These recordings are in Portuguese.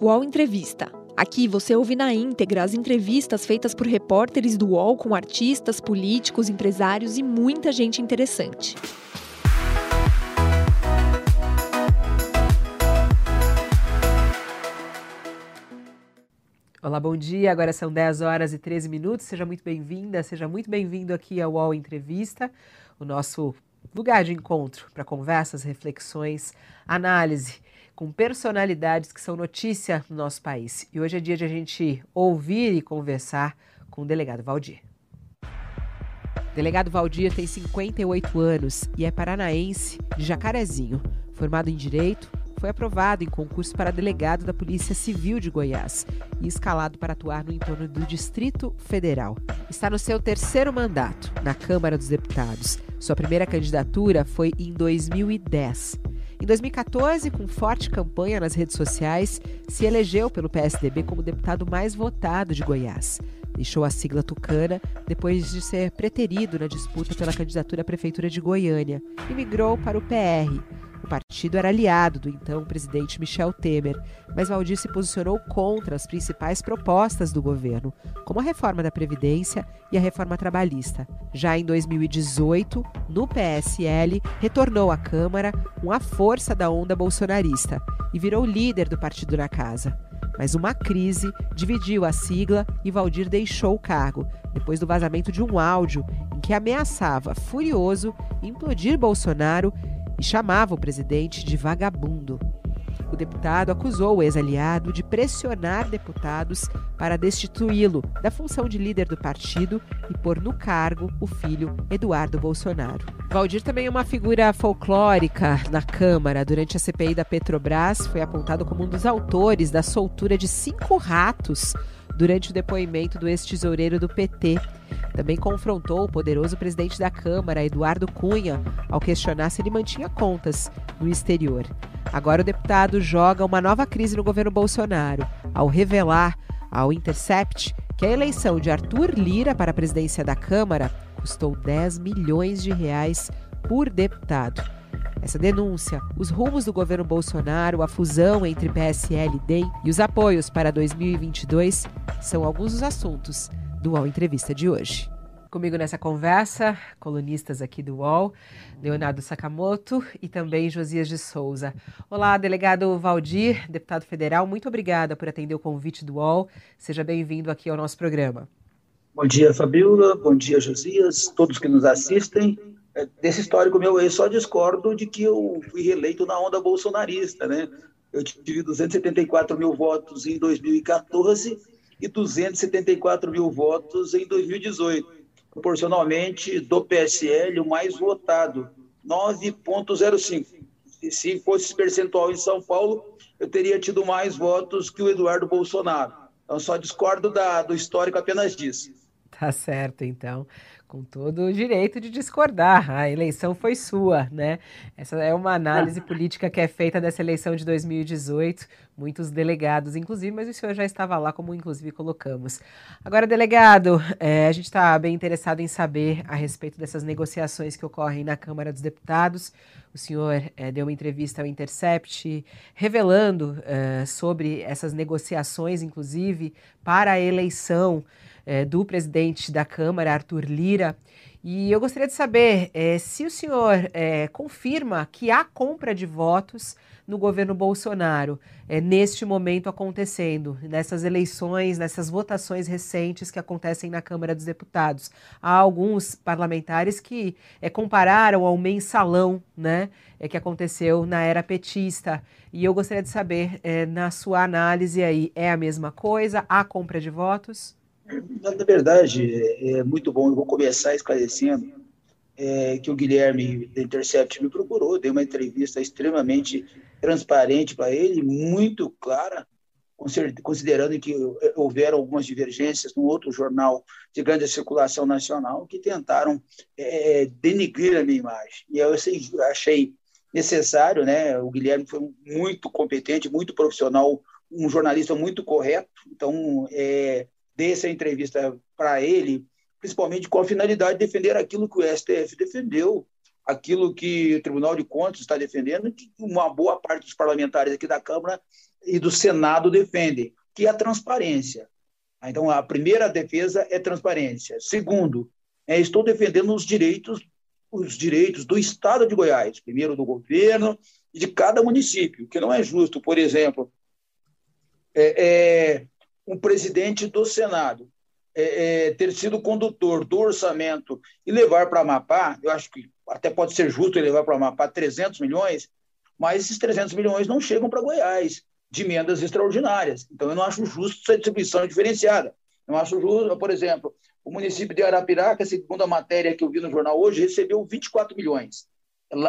UOL Entrevista. Aqui você ouve na íntegra as entrevistas feitas por repórteres do UOL com artistas, políticos, empresários e muita gente interessante. Olá, bom dia. Agora são 10 horas e 13 minutos. Seja muito bem-vinda, seja muito bem-vindo aqui ao UOL Entrevista, o nosso lugar de encontro para conversas, reflexões, análise com personalidades que são notícia no nosso país. E hoje é dia de a gente ouvir e conversar com o delegado Valdir. O delegado Valdir tem 58 anos e é paranaense de Jacarezinho. Formado em Direito, foi aprovado em concurso para delegado da Polícia Civil de Goiás e escalado para atuar no entorno do Distrito Federal. Está no seu terceiro mandato na Câmara dos Deputados. Sua primeira candidatura foi em 2010. Em 2014, com forte campanha nas redes sociais, se elegeu pelo PSDB como deputado mais votado de Goiás. Deixou a sigla tucana depois de ser preterido na disputa pela candidatura à Prefeitura de Goiânia e migrou para o PR, o partido era aliado do então presidente Michel Temer, mas Valdir se posicionou contra as principais propostas do governo, como a reforma da Previdência e a reforma trabalhista. Já em 2018, no PSL, retornou à Câmara com a força da onda bolsonarista e virou líder do partido na casa. Mas uma crise dividiu a sigla e Valdir deixou o cargo, depois do vazamento de um áudio em que ameaçava, furioso, implodir Bolsonaro e chamava o presidente de vagabundo. O deputado acusou o ex-aliado de pressionar deputados para destituí-lo da função de líder do partido e pôr no cargo o filho Eduardo Bolsonaro. Valdir também é uma figura folclórica na Câmara. Durante a CPI da Petrobras, foi apontado como um dos autores da soltura de cinco ratos durante o depoimento do ex-tesoureiro do PT, também confrontou o poderoso presidente da Câmara, Eduardo Cunha, ao questionar se ele mantinha contas no exterior. Agora o deputado joga uma nova crise no governo Bolsonaro, ao revelar ao Intercept que a eleição de Arthur Lira para a presidência da Câmara custou 10 milhões de reais por deputado. Essa denúncia, os rumos do governo Bolsonaro, a fusão entre PSL e DEM e os apoios para 2022 são alguns dos assuntos do UOL Entrevista de hoje. Comigo nessa conversa, colunistas aqui do UOL, Leonardo Sakamoto e também Josias de Souza. Olá, delegado Valdir, deputado federal, muito obrigada por atender o convite do UOL. Seja bem-vindo aqui ao nosso programa. Bom dia, Fabiola. Bom dia, Josias, todos que nos assistem. É, desse histórico meu, eu só discordo de que eu fui reeleito na onda bolsonarista, né? Eu tive 274 mil votos em 2014 e 274 mil votos em 2018. Proporcionalmente, do PSL, o mais votado, 9,05. E se fosse esse percentual em São Paulo, eu teria tido mais votos que o Eduardo Bolsonaro. Então, só discordo da, do histórico apenas disso. Tá certo, então com todo o direito de discordar. A eleição foi sua, né? Essa é uma análise política que é feita dessa eleição de 2018, muitos delegados, inclusive, mas o senhor já estava lá, como inclusive colocamos. Agora, delegado, é, a gente está bem interessado em saber a respeito dessas negociações que ocorrem na Câmara dos Deputados. O senhor é, deu uma entrevista ao Intercept revelando é, sobre essas negociações, inclusive, para a eleição é, do presidente da Câmara, Arthur Lira. E eu gostaria de saber é, se o senhor é, confirma que há compra de votos no governo Bolsonaro é, neste momento acontecendo, nessas eleições, nessas votações recentes que acontecem na Câmara dos Deputados. Há alguns parlamentares que é, compararam ao mensalão né, que aconteceu na era petista. E eu gostaria de saber, na sua análise aí, é a mesma coisa? Há compra de votos? Na verdade, é muito bom. Eu vou começar esclarecendo é, que o Guilherme da Intercept me procurou, dei uma entrevista extremamente transparente para ele, muito clara, considerando que houveram algumas divergências no outro jornal de grande circulação nacional que tentaram é, denigrir a minha imagem. E eu achei necessário, né? O Guilherme foi muito competente, muito profissional, um jornalista muito correto. Então, é, dê essa entrevista para ele, principalmente com a finalidade de defender aquilo que o STF defendeu aquilo que o Tribunal de Contas está defendendo, que uma boa parte dos parlamentares aqui da Câmara e do Senado defendem, que é a transparência. Então, a primeira defesa é transparência. Segundo, é, estou defendendo os direitos, os direitos do Estado de Goiás, primeiro do governo e de cada município, que não é justo, por exemplo, é, é um presidente do Senado é, é, ter sido condutor do orçamento e levar para Amapá, eu acho que até pode ser justo levar para Amapá 300 milhões, mas esses 300 milhões não chegam para Goiás de emendas extraordinárias. Então, eu não acho justo essa distribuição diferenciada. Eu acho justo, por exemplo, o município de Arapiraca, segundo a matéria que eu vi no jornal hoje, recebeu 24 milhões.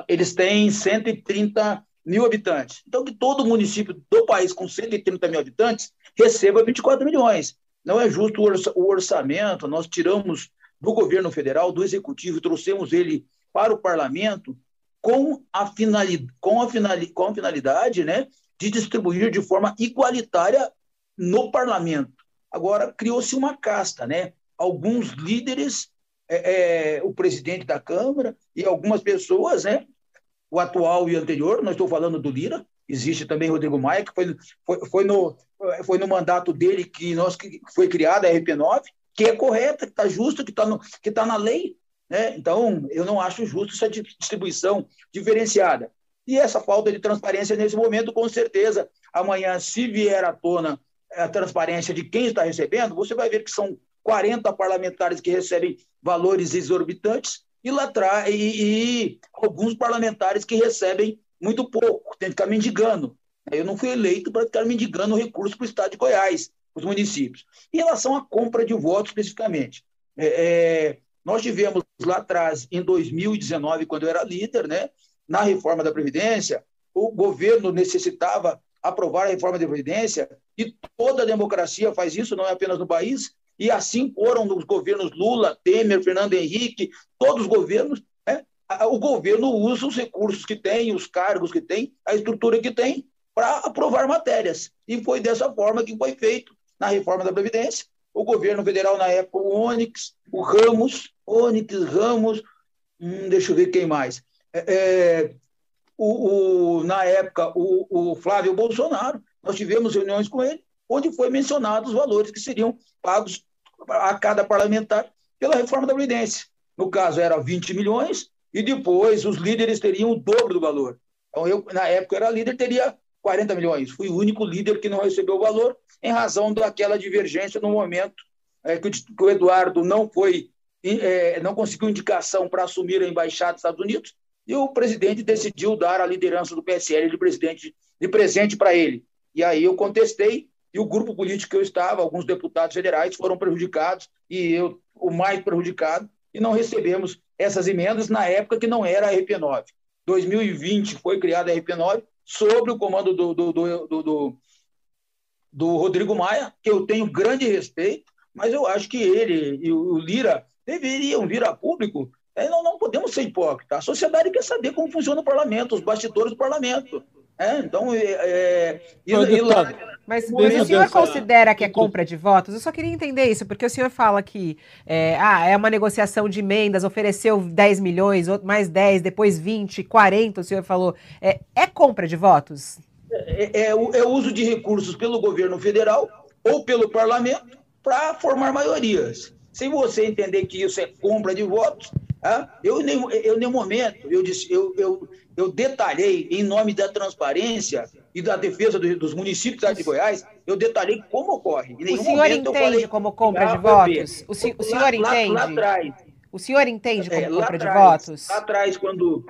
Eles têm 130 mil habitantes. Então, que todo município do país com 130 mil habitantes receba 24 milhões. Não é justo o orçamento, nós tiramos do governo federal, do executivo, trouxemos ele para o parlamento com a finalidade, com a finalidade, com a finalidade né, de distribuir de forma igualitária no parlamento. Agora, criou-se uma casta, né? Alguns líderes, é, é, o presidente da Câmara e algumas pessoas, né? O atual e o anterior, não estou falando do Lira, existe também Rodrigo Maia, que foi, foi, foi, no, foi no mandato dele que, nós, que foi criada a RP9, que é correta, que está justa, que está tá na lei. Né? Então, eu não acho justo essa distribuição diferenciada. E essa falta de transparência nesse momento, com certeza, amanhã, se vier à tona a transparência de quem está recebendo, você vai ver que são 40 parlamentares que recebem valores exorbitantes e, lá atrás, e, e alguns parlamentares que recebem muito pouco, tem que ficar mendigando. Eu não fui eleito para ficar mendigando recursos para o Estado de Goiás, os municípios. Em relação à compra de votos, especificamente, é, é, nós tivemos lá atrás, em 2019, quando eu era líder, né, na reforma da Previdência, o governo necessitava aprovar a reforma da Previdência, e toda a democracia faz isso, não é apenas no país, e assim foram nos governos Lula, Temer, Fernando Henrique, todos os governos, né? o governo usa os recursos que tem, os cargos que tem, a estrutura que tem, para aprovar matérias. E foi dessa forma que foi feito na reforma da Previdência. O governo federal, na época, o Onyx, o Ramos, Onyx, Ramos, hum, deixa eu ver quem mais. É, é, o, o, na época, o, o, Flávio Bolsonaro, nós tivemos reuniões com ele, onde foi mencionado os valores que seriam pagos a cada parlamentar pela reforma da Previdência. No caso, era 20 milhões, e depois os líderes teriam o dobro do valor. Então, eu, na época, era líder, teria 40 milhões. Fui o único líder que não recebeu o valor, em razão daquela divergência no momento é, que, o Eduardo não foi, é, não conseguiu indicação para assumir a embaixada dos Estados Unidos, e o presidente decidiu dar a liderança do PSL de, presidente, de presente para ele. E aí eu contestei, e o grupo político que eu estava, alguns deputados federais foram prejudicados, e eu o mais prejudicado, e não recebemos essas emendas na época que não era a RP9. 2020 foi criada a RP9 sobre o comando do, do, do, do, do Rodrigo Maia, que eu tenho grande respeito, mas eu acho que ele e o Lira deveriam vir a público é, não, não podemos ser hipócritas. A sociedade quer saber como funciona o parlamento, os bastidores do parlamento. É, então, é, é e, e lá, mas o senhor considera que é compra de votos? Eu só queria entender isso, porque o senhor fala que é, ah, é uma negociação de emendas, ofereceu 10 milhões, mais 10, depois 20, 40, o senhor falou. É, é compra de votos? É, é, o, é o uso de recursos pelo governo federal ou pelo parlamento para formar maiorias. Se você entender que isso é compra de votos, eu, eu, em nenhum momento, eu, disse, eu, eu, eu detalhei, em nome da transparência e da defesa do, dos municípios de Goiás, eu detalhei como ocorre. o senhor entende falei, como compra de votos? O, o senhor lá, entende? Lá, lá atrás. O senhor entende como é, compra de votos? Lá atrás, quando,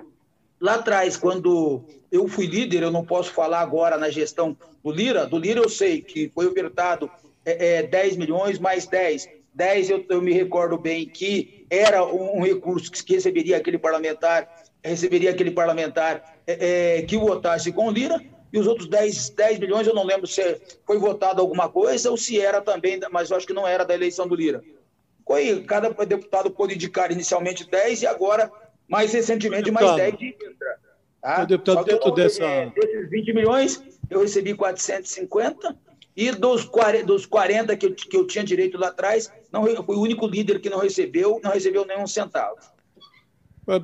lá atrás, quando eu fui líder, eu não posso falar agora na gestão do Lira, do Lira eu sei que foi ofertado é, é, 10 milhões mais 10 10, eu, eu me recordo bem que era um, um recurso que, que, receberia aquele parlamentar, receberia aquele parlamentar é, é, que votasse com Lira, e os outros 10, 10 milhões, eu não lembro se foi votado alguma coisa ou se era também, mas eu acho que não era da eleição do Lira. Foi, cada deputado pôde indicar inicialmente 10 e agora, mais recentemente, mais 10 de Tá? O deputado, dentro dessa. Desses 20 milhões, eu recebi 450 e dos 40, dos 40 que, eu, que eu tinha direito lá atrás, não, eu fui o único líder que não recebeu, não recebeu nenhum centavo.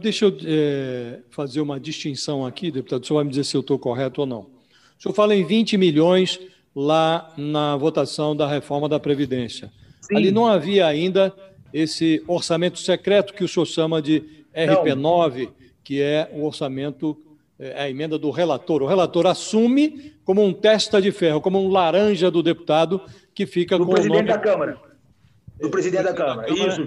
Deixa eu é, fazer uma distinção aqui, deputado. O senhor vai me dizer se eu estou correto ou não. O senhor fala em 20 milhões lá na votação da reforma da Previdência. Sim. Ali não havia ainda esse orçamento secreto que o senhor chama de RP9, não. que é o orçamento, é a emenda do relator. O relator assume como um testa de ferro, como um laranja do deputado que fica do com o nome... da Câmara. Do presidente da Câmara. Isso.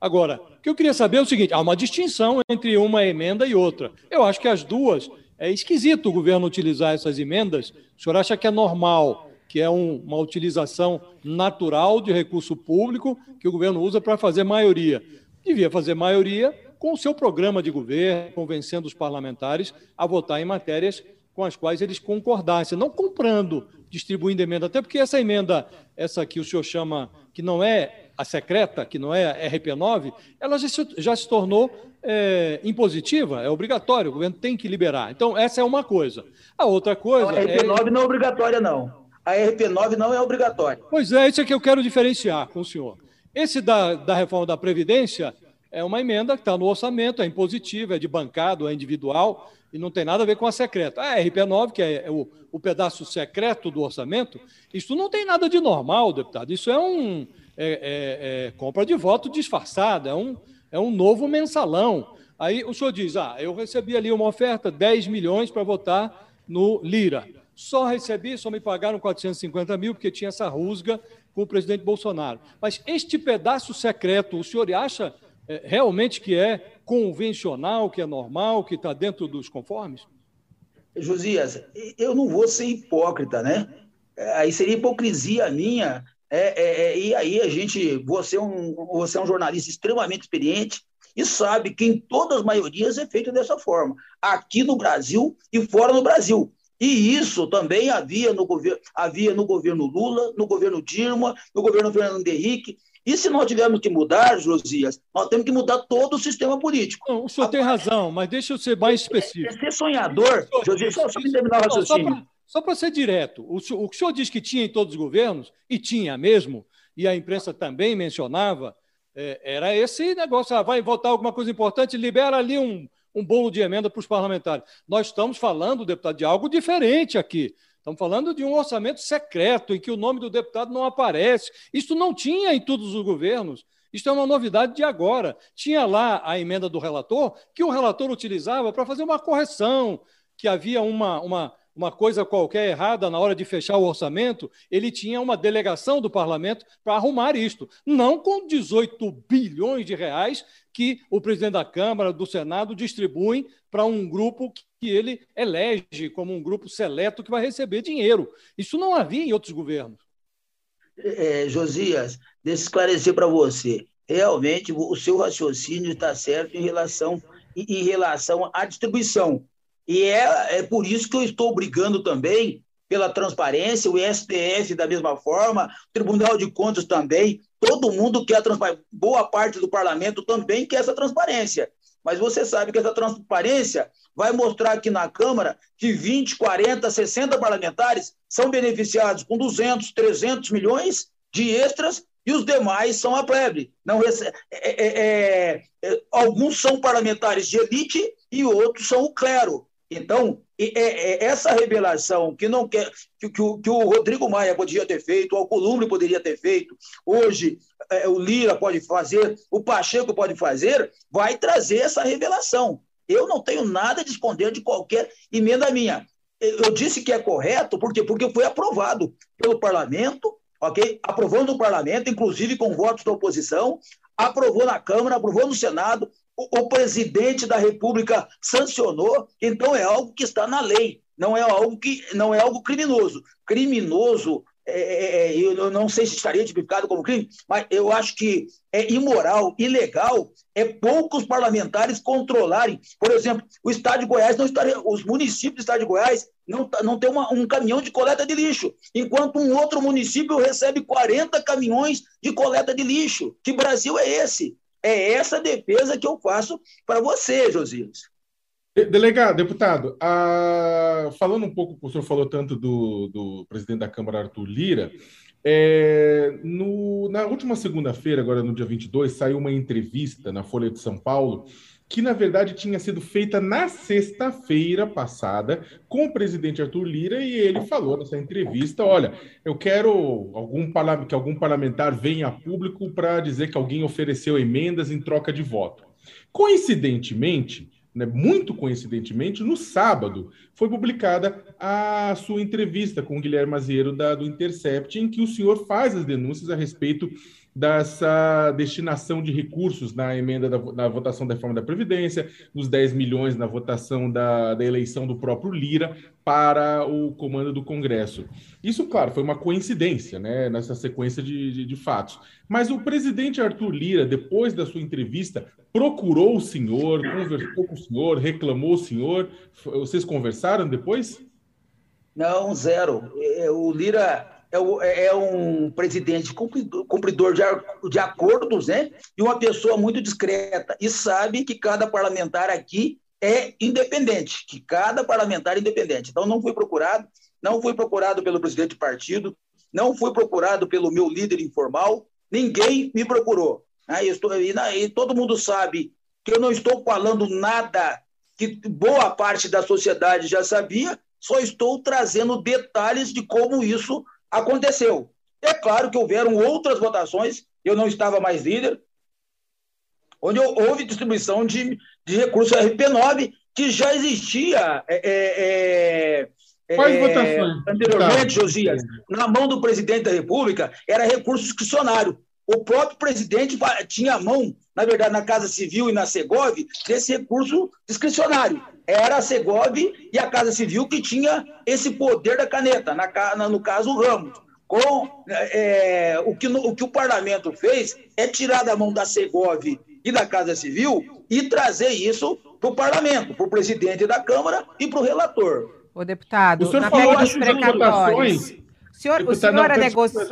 Agora, o que eu queria saber é o seguinte: há uma distinção entre uma emenda e outra. Eu acho que as duas é esquisito o governo utilizar essas emendas. O senhor acha que é normal, que é um, uma utilização natural de recurso público que o governo usa para fazer maioria? Devia fazer maioria com o seu programa de governo, convencendo os parlamentares a votar em matérias com as quais eles concordassem, não comprando, distribuindo emenda, até porque essa emenda, essa que o senhor chama, que não é a secreta, que não é a RP9, ela já se, já se tornou é, impositiva, é obrigatório, o governo tem que liberar. Então, essa é uma coisa. A outra coisa. Não, a RP9 é... não é obrigatória, não. A RP9 não é obrigatória. Pois é, isso é que eu quero diferenciar com o senhor. Esse da, da reforma da Previdência é uma emenda que está no orçamento, é impositiva, é de bancado, é individual, e não tem nada a ver com a secreta. A RP9, que é o, o pedaço secreto do orçamento, isso não tem nada de normal, deputado. Isso é um é, é, é compra de voto disfarçada, é um, é um novo mensalão. Aí o senhor diz: ah, eu recebi ali uma oferta, 10 milhões para votar no Lira. Só recebi, só me pagaram 450 mil, porque tinha essa rusga com o presidente Bolsonaro. Mas este pedaço secreto, o senhor acha é, realmente que é convencional, que é normal, que está dentro dos conformes? Josias, eu não vou ser hipócrita, né? É, aí seria hipocrisia minha. É, é, é, e aí a gente, você é, um, você é um jornalista extremamente experiente e sabe que em todas as maiorias é feito dessa forma, aqui no Brasil e fora do Brasil. E isso também havia no, governo, havia no governo Lula, no governo Dilma, no governo Fernando Henrique. E se nós tivermos que mudar, Josias, nós temos que mudar todo o sistema político. Não, o senhor Agora, tem razão, mas deixa eu ser mais específico. É, é ser sonhador, Josias, só, só me terminar o raciocínio. Só para ser direto, o, o que o senhor diz que tinha em todos os governos, e tinha mesmo, e a imprensa também mencionava, é, era esse negócio, ah, vai votar alguma coisa importante, libera ali um, um bolo de emenda para os parlamentares. Nós estamos falando, deputado, de algo diferente aqui. Estamos falando de um orçamento secreto, em que o nome do deputado não aparece. Isso não tinha em todos os governos. Isso é uma novidade de agora. Tinha lá a emenda do relator, que o relator utilizava para fazer uma correção, que havia uma, uma, uma coisa qualquer errada na hora de fechar o orçamento, ele tinha uma delegação do parlamento para arrumar isto. Não com 18 bilhões de reais que o presidente da Câmara, do Senado, distribuem para um grupo que ele elege como um grupo seleto que vai receber dinheiro. Isso não havia em outros governos. É, Josias, deixa eu esclarecer para você. Realmente, o seu raciocínio está certo em relação, em relação à distribuição. E é, é por isso que eu estou brigando também pela transparência, o STF da mesma forma, o Tribunal de Contas também, todo mundo quer transparência, boa parte do parlamento também quer essa transparência. Mas você sabe que essa transparência vai mostrar aqui na Câmara que 20, 40, 60 parlamentares são beneficiados com 200, 300 milhões de extras e os demais são a plebe. Não é, é, é, é, alguns são parlamentares de elite e outros são o clero. Então, é, é, essa revelação que não quer que, que, o, que, o, Rodrigo Maia podia ter feito, o Alcolumbre poderia ter feito, hoje é, o Lira pode fazer, o Pacheco pode fazer, vai trazer essa revelação. Eu não tenho nada de esconder de qualquer emenda minha. Eu disse que é correto, por quê? Porque foi aprovado pelo parlamento, ok? Aprovou no parlamento, inclusive com votos da oposição, aprovou na Câmara, aprovou no Senado, o, o presidente da República sancionou, então é algo que está na lei, não é algo que não é algo criminoso. Criminoso é, é, é eu não sei se estaria tipificado como crime, mas eu acho que é imoral, ilegal, é poucos parlamentares controlarem. Por exemplo, o Estado de Goiás não estaria, os municípios do Estado de Goiás não, não tem uma, um caminhão de coleta de lixo, enquanto um outro município recebe 40 caminhões de coleta de lixo. Que Brasil é esse? É essa defesa que eu faço para você, Josias. Delegado, deputado, a... falando um pouco, o senhor falou tanto do, do presidente da Câmara, Arthur Lira, é, no, na última segunda-feira, agora no dia 22, saiu uma entrevista na Folha de São Paulo que na verdade tinha sido feita na sexta-feira passada com o presidente Arthur Lira e ele falou nessa entrevista: olha, eu quero algum que algum parlamentar venha a público para dizer que alguém ofereceu emendas em troca de voto. Coincidentemente, né, muito coincidentemente, no sábado, foi publicada a sua entrevista com o Guilherme Maziero da, do Intercept, em que o senhor faz as denúncias a respeito dessa destinação de recursos na emenda da, na votação da reforma da Previdência, dos 10 milhões na votação da, da eleição do próprio Lira para o comando do Congresso. Isso, claro, foi uma coincidência, né, nessa sequência de, de, de fatos. Mas o presidente Arthur Lira, depois da sua entrevista, procurou o senhor, conversou com o senhor, reclamou o senhor. Vocês conversaram depois? Não, zero. É, o Lira é, é, um presidente cumpridor de, acordos, né? E uma pessoa muito discreta. E sabe que cada parlamentar aqui é independente, que cada parlamentar é independente. Então, não fui procurado, não fui procurado pelo presidente do partido, não fui procurado pelo meu líder informal, ninguém me procurou. Né? Estou, e todo mundo sabe que eu não estou falando nada que boa parte da sociedade já sabia, só estou trazendo detalhes de como isso Aconteceu. É claro que houveram outras votações, eu não estava mais líder, onde houve distribuição de, de recursos RP9, que já existia é, é, é Quais é, votações? anteriormente, tá. Josias, na mão do presidente da República, era recurso discricionário. O próprio presidente tinha a mão, na verdade, na Casa Civil e na Segov, desse recurso discricionário. Era a Segov e a Casa Civil que tinha esse poder da caneta, na, no caso o Ramos. Com, é, o, que, o que o parlamento fez é tirar da mão da Segov e da Casa Civil e trazer isso para o parlamento, para o presidente da Câmara e para o relator. O deputado, o senhor falou das precatórios. Senhor, o senhor não, negocia...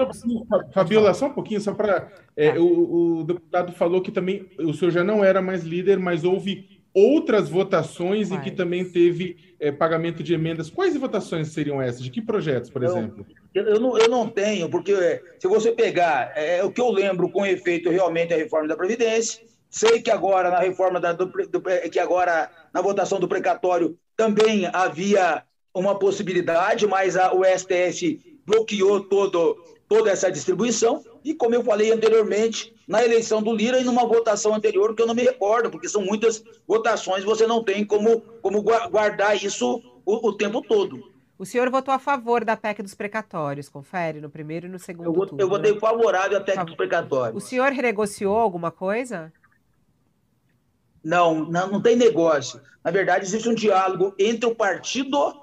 Fabiola, só um pouquinho, só para. É, o, o, deputado falou que também o senhor já não era mais líder, mas houve outras votações Vai. em que também teve é, pagamento de emendas. Quais votações seriam essas? De que projetos, por eu, exemplo? Eu, eu, não, eu não tenho, porque é, se você pegar é, é, o que eu lembro com efeito realmente a reforma da Previdência, sei que agora na reforma da, do, do, que agora na votação do precatório também havia uma possibilidade, mas a, o STF bloqueou todo, toda essa distribuição. E como eu falei anteriormente, na eleição do Lira e numa votação anterior, que eu não me recordo, porque são muitas votações, você não tem como, como guardar isso o, o tempo todo. O senhor votou a favor da PEC dos precatórios, confere, no primeiro e no segundo eu, turno. Eu votei favorável à PEC dos precatórios. O senhor renegociou alguma coisa? Não, não, não tem negócio. Na verdade, existe um diálogo entre o partido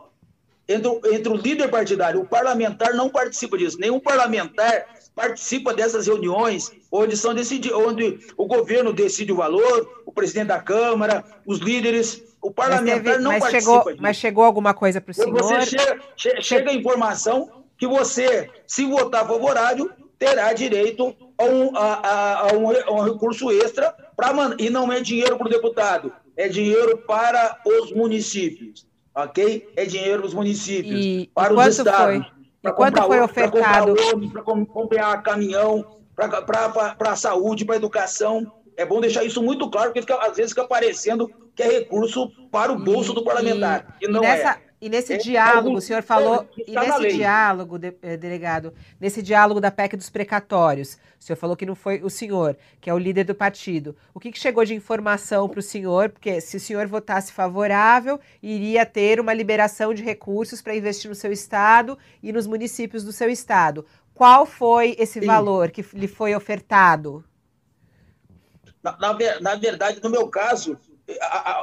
entre, entre o líder partidário. O parlamentar não participa disso. Nenhum parlamentar participa dessas reuniões onde são decidi onde o governo decide o valor, o presidente da Câmara, os líderes. O parlamentar teve, não participa chegou, disso. Mas chegou alguma coisa para o senhor? Você chega, che, chega a informação que você, se votar favorável, terá direito a um, a, a, a um, a um recurso extra para e não é dinheiro para o deputado, é dinheiro para os municípios ok? É dinheiro dos municípios, e, para e os estados. Foi, quanto foi ofertado? Para comprar, comprar caminhão, para a saúde, para a educação. É bom deixar isso muito claro, porque fica, às vezes fica parecendo que é recurso para o bolso do parlamentar. E, e não nessa, é. E nesse é, diálogo, o senhor falou, e nesse diálogo, de, eh, delegado, nesse diálogo da PEC dos precatórios, o senhor falou que não foi o senhor, que é o líder do partido. O que, que chegou de informação para o senhor? Porque se o senhor votasse favorável, iria ter uma liberação de recursos para investir no seu estado e nos municípios do seu estado. Qual foi esse Sim. valor que lhe foi ofertado? Na, na, na verdade, no meu caso,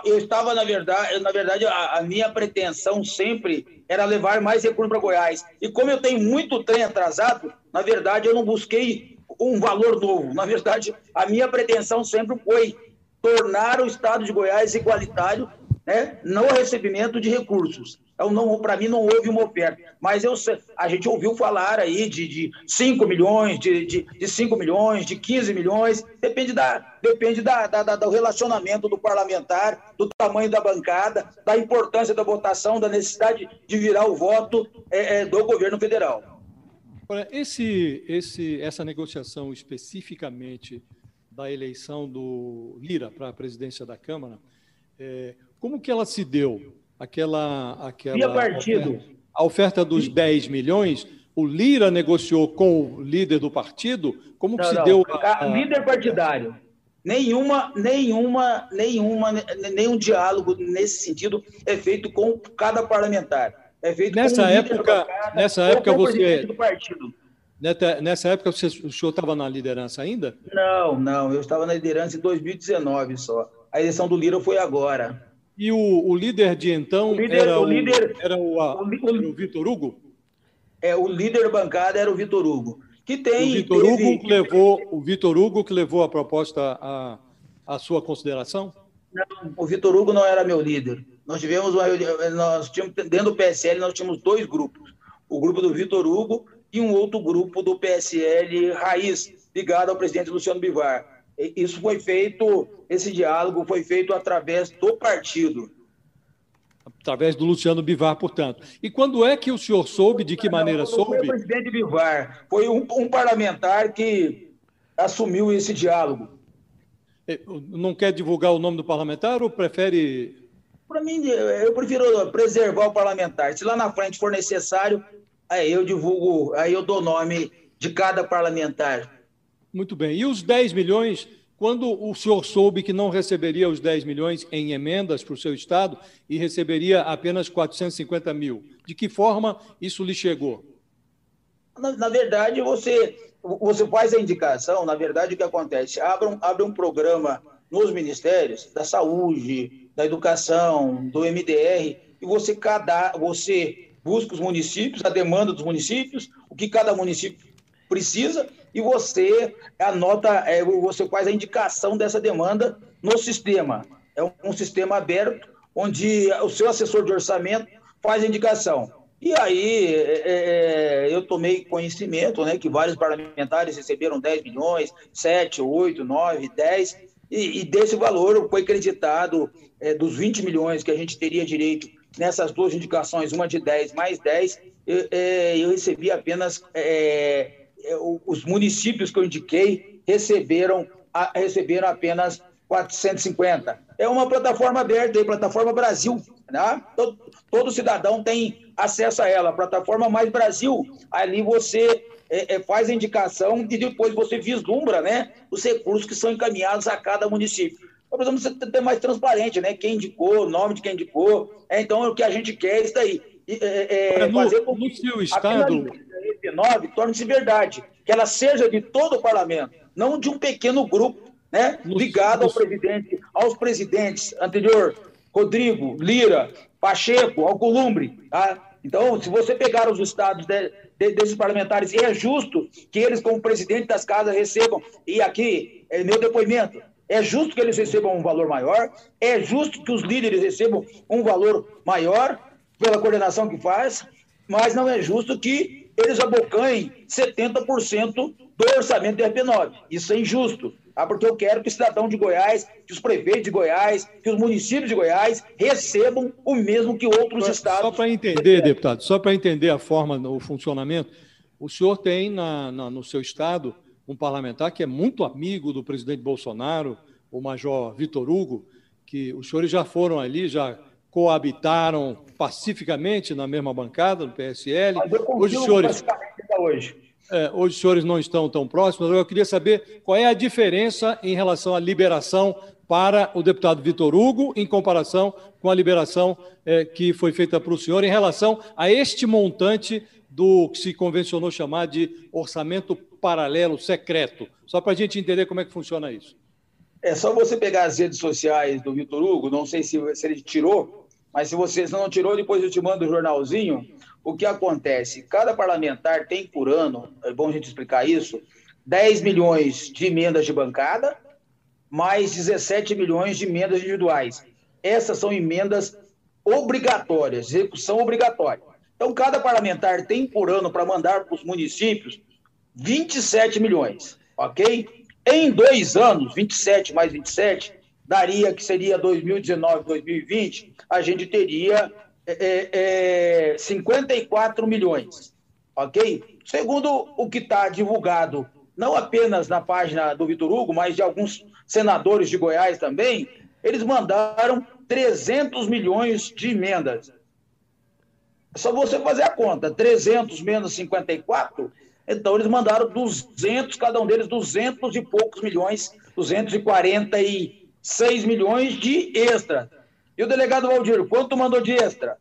eu estava, na verdade, na verdade, a, a, minha pretensão sempre era levar mais recursos para Goiás. E como eu tenho muito trem atrasado, na verdade, eu não busquei um valor novo. Na verdade, a minha pretensão sempre foi tornar o Estado de Goiás igualitário né, no recebimento de recursos. Então, para mim, não houve uma oferta. Mas eu, a gente ouviu falar aí de, de 5 milhões, de, de, de 5 milhões, de 15 milhões. Depende, da, depende da, da, da, do relacionamento do parlamentar, do tamanho da bancada, da importância da votação, da necessidade de virar o voto é, é, do governo federal. Esse, esse, essa negociação especificamente da eleição do Lira para a presidência da Câmara, é, como que ela se deu? Aquela, aquela Via partido. Oferta, a oferta dos 10 milhões, o Lira negociou com o líder do partido? Como que não, se não. deu? A... Líder partidário. Nenhuma, nenhuma, nenhuma, nenhum diálogo nesse sentido é feito com cada parlamentar. É feito nessa época, bancada, nessa época você Nessa época você, o senhor estava na liderança ainda? Não, não, eu estava na liderança em 2019 só. A eleição do Lira foi agora. E o, o líder de então o líder, era o, líder, era o, a, o, o Vitor Hugo? É, o líder bancada era o Vitor Hugo. Que tem. O Vitor Hugo que levou o Vitor Hugo que levou a proposta à, à sua consideração? Não, o Vitor Hugo não era meu líder. Nós tivemos uma, nós tínhamos dentro do PSL nós tínhamos dois grupos. O grupo do Vitor Hugo e um outro grupo do PSL Raiz, ligado ao presidente Luciano Bivar. Isso foi feito, esse diálogo foi feito através do partido. Através do Luciano Bivar, portanto. E quando é que o senhor soube, de que maneira não, soube? Foi o presidente Bivar, foi um, um parlamentar que assumiu esse diálogo. É, não quer divulgar o nome do parlamentar ou prefere. Para mim, eu prefiro preservar o parlamentar. Se lá na frente for necessário, aí eu divulgo, aí eu dou nome de cada parlamentar. Muito bem. E os 10 milhões, quando o senhor soube que não receberia os 10 milhões em emendas para o seu Estado e receberia apenas 450 mil, de que forma isso lhe chegou? Na, na verdade, você, você faz a indicação, na verdade, o que acontece? Abre um, abre um programa nos ministérios da saúde, da educação, do MDR, e você, cada, você busca os municípios, a demanda dos municípios, o que cada município precisa, e você anota, é, você faz a indicação dessa demanda no sistema. É um, um sistema aberto, onde o seu assessor de orçamento faz a indicação. E aí é, é, eu tomei conhecimento né, que vários parlamentares receberam 10 milhões, 7, 8, 9, 10, e, e desse valor foi acreditado é, dos 20 milhões que a gente teria direito nessas duas indicações, uma de 10 mais 10, eu, é, eu recebi apenas é, é, os municípios que eu indiquei receberam, receberam apenas 450. É uma plataforma aberta, plataforma Brasil. Né? Todo, todo, cidadão tem acesso a ela. Plataforma Mais Brasil. Ali você é, é, faz a indicação e depois você vislumbra né, os recursos que são encaminhados a cada município. Então, precisamos ser mais transparente, né? Quem indicou, o nome de quem indicou. É, então, o que a gente quer é isso daí. É, é, no, fazer com no seu estado, 19 torne-se verdade, que ela seja de todo o parlamento, não de um pequeno grupo, né, ligado ao presidente, aos presidentes anterior, Rodrigo, Lira, Pacheco, Alcolumbre, tá? Então, se você pegar os estados de, de, desses parlamentares, é justo que eles, como presidente das casas, recebam, e aqui é meu depoimento, é justo que eles recebam um valor maior, é justo que os líderes recebam um valor maior pela coordenação que faz, mas não é justo que eles abocanhem 70% do orçamento do RP9. Isso é injusto, tá? porque eu quero que o cidadão de Goiás, que os prefeitos de Goiás, que os municípios de Goiás recebam o mesmo que outros só, estados. Só para entender, deputado, só para entender a forma, o funcionamento, o senhor tem na, na, no seu estado um parlamentar que é muito amigo do presidente Bolsonaro, o major Vitor Hugo, que os senhores já foram ali, já coabitaram pacificamente na mesma bancada, no PSL. Hoje os senhores. Hoje. É, hoje os senhores não estão tão próximos. Eu queria saber qual é a diferença em relação à liberação para o deputado Vitor Hugo, em comparação com a liberação é, que foi feita para o senhor, em relação a este montante do que se convencionou chamar de orçamento paralelo secreto. Só para a gente entender como é que funciona isso. É só você pegar as redes sociais do Vitor Hugo, não sei se, se ele tirou, mas se você não tirou, depois eu te mando o jornalzinho. O que acontece? Cada parlamentar tem por ano, é bom a gente explicar isso, 10 milhões de emendas de bancada, mais 17 milhões de emendas individuais. Essas são emendas obrigatórias, execução obrigatória. Então, cada parlamentar tem por ano para mandar para os municípios 27 milhões, ok? Em dois anos, 27 mais 27, daria que seria 2019, 2020, a gente teria é, é, 54 milhões, ok? Segundo o que está divulgado não apenas na página do Vitor Hugo, mas de alguns senadores de Goiás também, eles mandaram 300 milhões de emendas. É só você fazer a conta, 300 menos 54, então eles mandaram 200, cada um deles 200 e poucos milhões, 246 milhões de extra. E o delegado Valdir, quanto mandou de extra?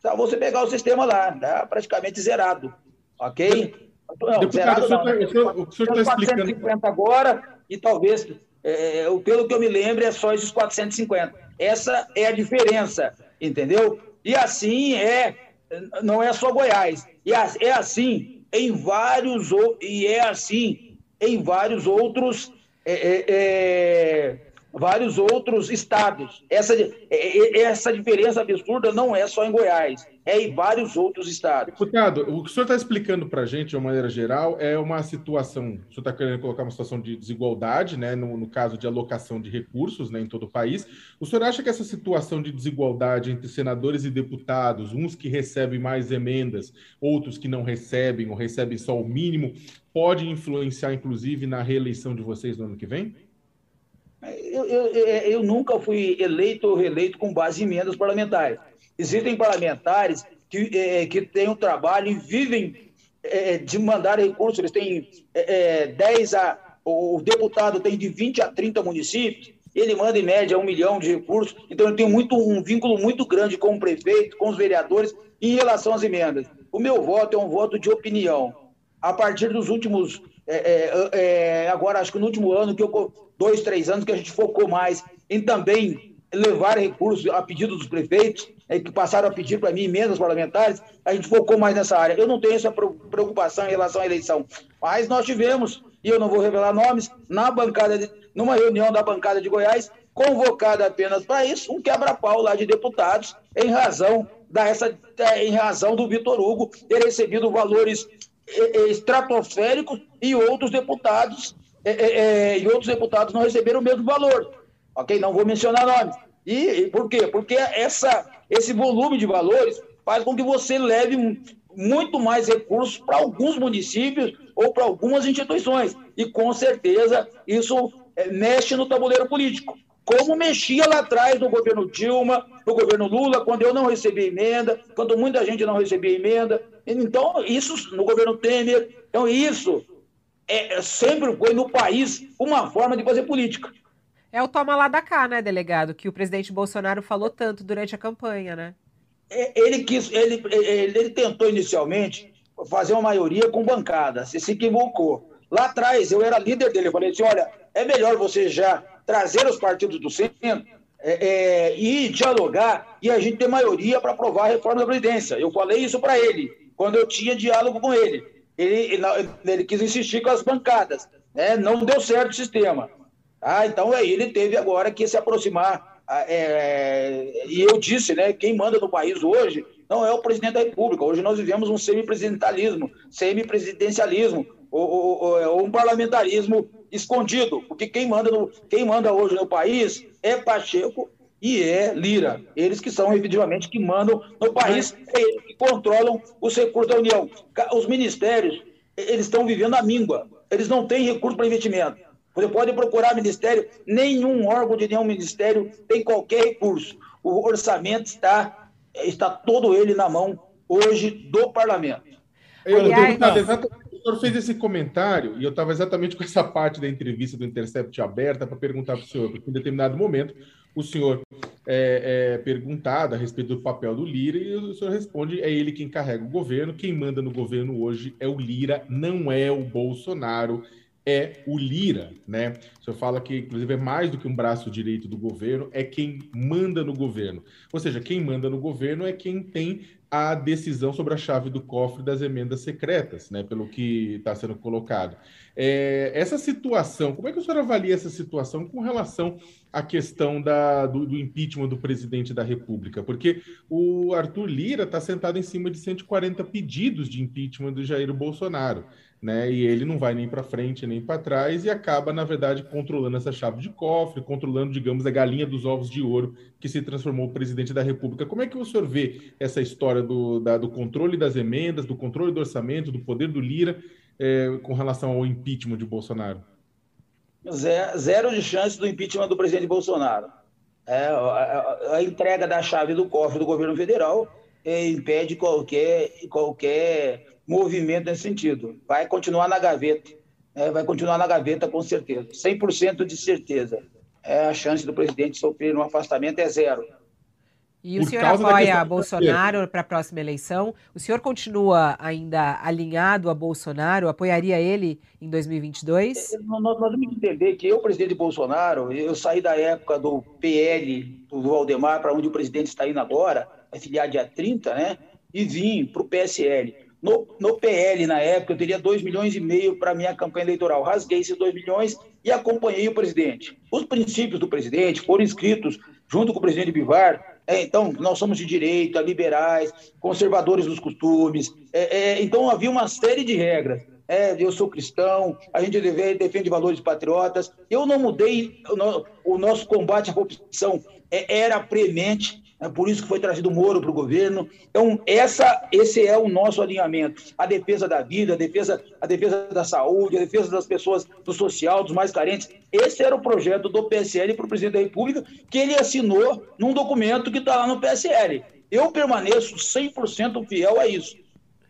Só você pegar o sistema lá, tá praticamente zerado, ok? Não, Deputado, zerado o senhor, o senhor está explicando... agora e talvez, é, é pelo que eu me lembro, é só esses 450. Essa é a diferença, entendeu? E assim é não é só Goiás. E é assim em vários e é assim em vários outros é, é, é, vários outros estados. Essa, é, é, essa diferença absurda não é só em Goiás é em vários outros estados. Deputado, o que o senhor está explicando para a gente, de uma maneira geral, é uma situação, o senhor está querendo colocar uma situação de desigualdade, né, no, no, caso de alocação de recursos né, em todo o país. O senhor acha que essa situação de desigualdade entre senadores e deputados, uns que recebem mais emendas, outros que não recebem ou recebem só o mínimo, pode influenciar, inclusive, na reeleição de vocês no ano que vem? Eu, eu, eu, nunca fui eleito ou reeleito com base em emendas parlamentares. Existem parlamentares que, é, que têm um trabalho e vivem é, de mandar recursos. Eles têm é, 10 é, a. O deputado tem de 20 a 30 municípios, ele manda em média um milhão de recursos, então ele tem muito, um vínculo muito grande com o prefeito, com os vereadores, em relação às emendas. O meu voto é um voto de opinião. A partir dos últimos. É, é, é, agora, acho que no último ano, que eu, dois, três anos, que a gente focou mais em também levar recursos a pedido dos prefeitos, é, que passaram a pedir para mim emendas parlamentares, a gente focou mais nessa área. Eu não tenho essa preocupação em relação à eleição, mas nós tivemos, e eu não vou revelar nomes, na bancada, de, numa reunião da bancada de Goiás, convocada apenas para isso, um quebra-pau lá de deputados, em razão da essa, em razão do Vitor Hugo ter recebido valores estratosféricos e outros deputados é, é, e outros deputados não receberam o mesmo valor. Ok? Não vou mencionar nomes. E, e por quê? Porque essa, esse volume de valores faz com que você leve muito mais recursos para alguns municípios ou para algumas instituições. E com certeza isso é, mexe no tabuleiro político. Como mexia lá atrás no governo Dilma, no governo Lula, quando eu não recebi emenda, quando muita gente não recebia emenda. Então, isso no governo Temer. Então, isso é, sempre foi no país uma forma de fazer política. É o toma lá da cá, né, delegado, que o presidente Bolsonaro falou tanto durante a campanha, né? É, ele quis, ele, ele, ele tentou inicialmente fazer uma maioria com bancada, se se equivocou. Lá atrás eu era líder dele, eu falei assim, olha, é melhor você já trazer os partidos do centro é, é, e dialogar e a gente ter maioria para aprovar a reforma da Previdência. Eu falei isso para ele, quando eu tinha diálogo com ele. Ele, ele, quis insistir com as bancadas, né? não deu certo o sistema. Ah, então aí ele teve agora que se aproximar. Ah, é, e eu disse, né, quem manda no país hoje não é o presidente da República. Hoje nós vivemos um semipresidentalismo, semipresidencialismo, ou, ou, ou, um parlamentarismo escondido, porque quem manda, no, quem manda hoje no país é Pacheco e é Lira. Eles que são efetivamente que mandam no país, é eles que controlam os recursos da União. Os ministérios, eles estão vivendo a míngua, eles não têm recurso para investimento. Você pode procurar ministério, nenhum órgão de nenhum ministério tem qualquer recurso. O orçamento está, está todo ele na mão hoje do parlamento. Eu, deputado, exatamente, o senhor fez esse comentário e eu estava exatamente com essa parte da entrevista do Intercept aberta para perguntar para o senhor, porque em determinado momento o senhor é, é, perguntado a respeito do papel do Lira e o senhor responde: é ele quem carrega o governo, quem manda no governo hoje é o Lira, não é o Bolsonaro é o Lira, né? O senhor fala que, inclusive, é mais do que um braço direito do governo, é quem manda no governo. Ou seja, quem manda no governo é quem tem a decisão sobre a chave do cofre das emendas secretas, né? Pelo que está sendo colocado. É, essa situação, como é que o senhor avalia essa situação com relação à questão da, do, do impeachment do presidente da República? Porque o Arthur Lira está sentado em cima de 140 pedidos de impeachment do Jair Bolsonaro né? E ele não vai nem para frente nem para trás e acaba, na verdade, controlando essa chave de cofre, controlando, digamos, a galinha dos ovos de ouro que se transformou presidente da República. Como é que o senhor vê essa história do, da, do controle das emendas, do controle do orçamento, do poder do Lira é, com relação ao impeachment de Bolsonaro? Zero de chance do impeachment do presidente Bolsonaro. É, a, a, entrega da chave do cofre do governo federal é, impede qualquer, qualquer movimento nesse sentido. Vai continuar na gaveta. É, vai continuar na gaveta com certeza. 100% de certeza. É, a chance do presidente sofrer um afastamento é zero. E o senhor apoia Bolsonaro para a próxima eleição? O senhor continua ainda alinhado a Bolsonaro? Apoiaria ele em 2022? É, nós, nós temos que entender que eu, presidente Bolsonaro, eu saí da época do PL, do Valdemar, para onde o presidente está indo agora, vai filiar dia 30, né? E vim para o PSL. No, no, PL, na época, eu teria 2 milhões e meio para a minha campanha eleitoral. Rasguei esses 2 milhões e acompanhei o presidente. Os princípios do presidente foram escritos junto com o presidente Bivar é, então, nós somos de direita, liberais, conservadores dos costumes. É, é, então, havia uma série de regras. É, eu sou cristão, a gente deve, defende valores patriotas. Eu não mudei, o, nosso combate à corrupção é, era premente, é por isso que foi trazido o Moro para o governo. Então, essa, esse é o nosso alinhamento. A defesa da vida, a defesa, a defesa da saúde, a defesa das pessoas do social, dos mais carentes. Esse era o projeto do PSL para o presidente da República, que ele assinou num documento que está lá no PSL. Eu permaneço 100% fiel a isso.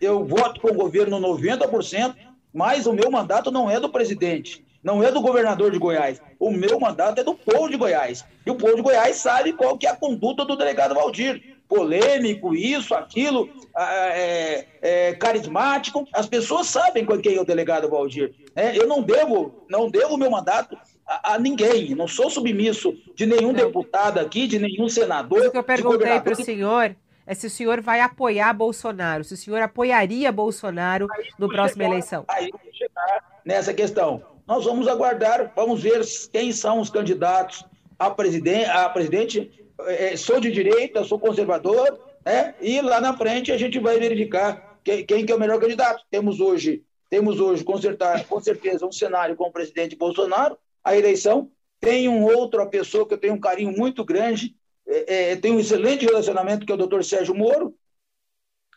Eu voto com o governo 90%, mas o meu mandato não é do presidente não é do governador de Goiás. O meu mandato é do povo de Goiás. E o povo de Goiás sabe qual que é a conduta do delegado Valdir. Polêmico, isso, aquilo, é, é, carismático. As pessoas sabem quem é o delegado Valdir. É, eu não devo, não devo o meu mandato a, a, ninguém. Não sou submisso de nenhum não. deputado aqui, de nenhum senador. O que eu perguntei para o senhor é se o senhor vai apoiar Bolsonaro, se o senhor apoiaria Bolsonaro no próxima chegar, eleição. Aí chegar nessa questão nós vamos aguardar, vamos ver quem são os candidatos a presidente. A presidente. É, sou de direita, sou conservador, né? e lá na frente a gente vai verificar quem, quem que é o melhor candidato. Temos hoje, temos hoje com, certeza, com certeza um cenário com o presidente Bolsonaro, a eleição. Tem um outra pessoa que eu tenho um carinho muito grande, é, é, tem um excelente relacionamento, que é o doutor Sérgio Moro.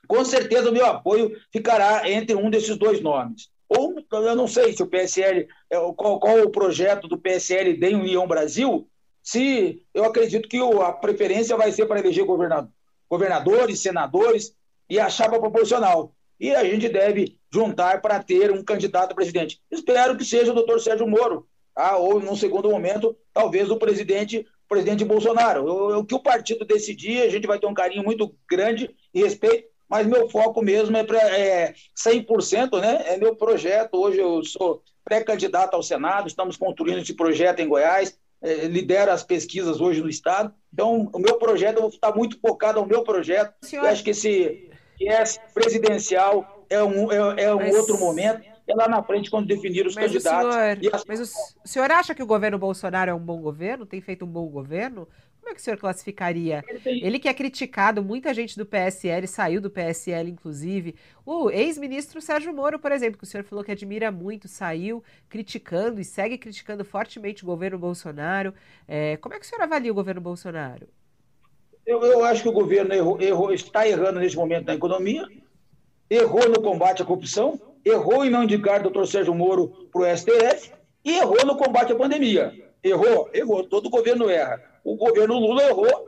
Com certeza o meu apoio ficará entre um desses dois nomes. Ou eu não sei se o PSL, é, qual, qual o projeto do PSL de União Brasil, se eu acredito que a preferência vai ser para eleger governador, governadores, senadores e a chapa proporcional. E a gente deve juntar para ter um candidato a presidente. Espero que seja o doutor Sérgio Moro, tá? ou, num segundo momento, talvez o presidente, presidente Bolsonaro. O que o partido decidir, a gente vai ter um carinho muito grande e respeito, mas meu foco mesmo é, para é 100%, né? É meu projeto. Hoje eu sou pré-candidato ao Senado, estamos construindo esse projeto em Goiás, é, lidero as pesquisas hoje no Estado. Então, o meu projeto, eu vou estar muito focado ao meu projeto. Senhor... Eu acho que esse viés presidencial é um, é, é um mas... outro momento. É lá na frente, quando definir os mas candidatos. O senhor, as... Mas o senhor acha que o governo Bolsonaro é um bom governo? Tem feito um bom governo? Como é que o senhor classificaria? Ele, tem... Ele, que é criticado, muita gente do PSL saiu do PSL, inclusive. O ex-ministro Sérgio Moro, por exemplo, que o senhor falou que admira muito, saiu criticando e segue criticando fortemente o governo Bolsonaro. É, como é que o senhor avalia o governo Bolsonaro? Eu, eu acho que o governo errou, errou, está errando nesse momento na economia, errou no combate à corrupção, errou em não indicar o doutor Sérgio Moro para o STF e errou no combate à pandemia. Errou? Errou. Todo governo erra o governo Lula errou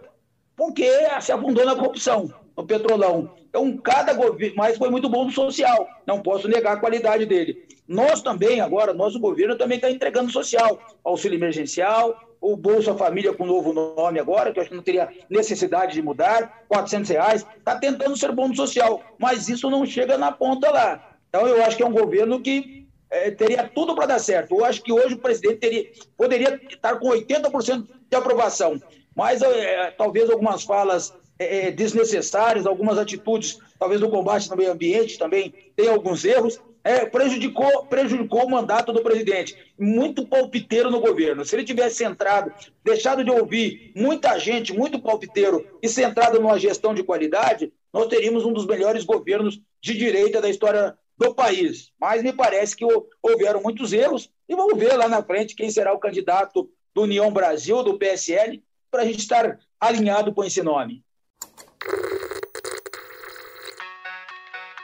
porque se afundou na corrupção, no petrolão. Então, cada governo, mas foi muito bom no social, não posso negar a qualidade dele. Nós também, agora, nosso governo também está entregando social, auxílio emergencial, o Bolsa Família com novo nome agora, que eu acho que não teria necessidade de mudar, 400 reais, está tentando ser bom no social, mas isso não chega na ponta lá. Então, eu acho que é um governo que é, teria tudo para dar certo. Eu acho que hoje o presidente teria, poderia estar com 80% de aprovação, mas é, talvez algumas falas é, desnecessárias, algumas atitudes, talvez no combate no meio ambiente também tem alguns erros, é, prejudicou, prejudicou o mandato do presidente. Muito palpiteiro no governo. Se ele tivesse centrado, deixado de ouvir muita gente, muito palpiteiro, e centrado numa gestão de qualidade, nós teríamos um dos melhores governos de direita da história do país. Mas me parece que houveram muitos erros e vamos ver lá na frente quem será o candidato do União Brasil, do PSL, para a gente estar alinhado com esse nome.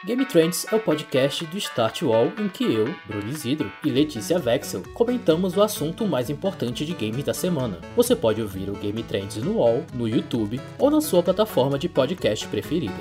Game Trends é o podcast do Start Wall em que eu, Bruno Isidro e Letícia Vexel comentamos o assunto mais importante de games da semana. Você pode ouvir o Game Trends no Wall, no YouTube ou na sua plataforma de podcast preferida.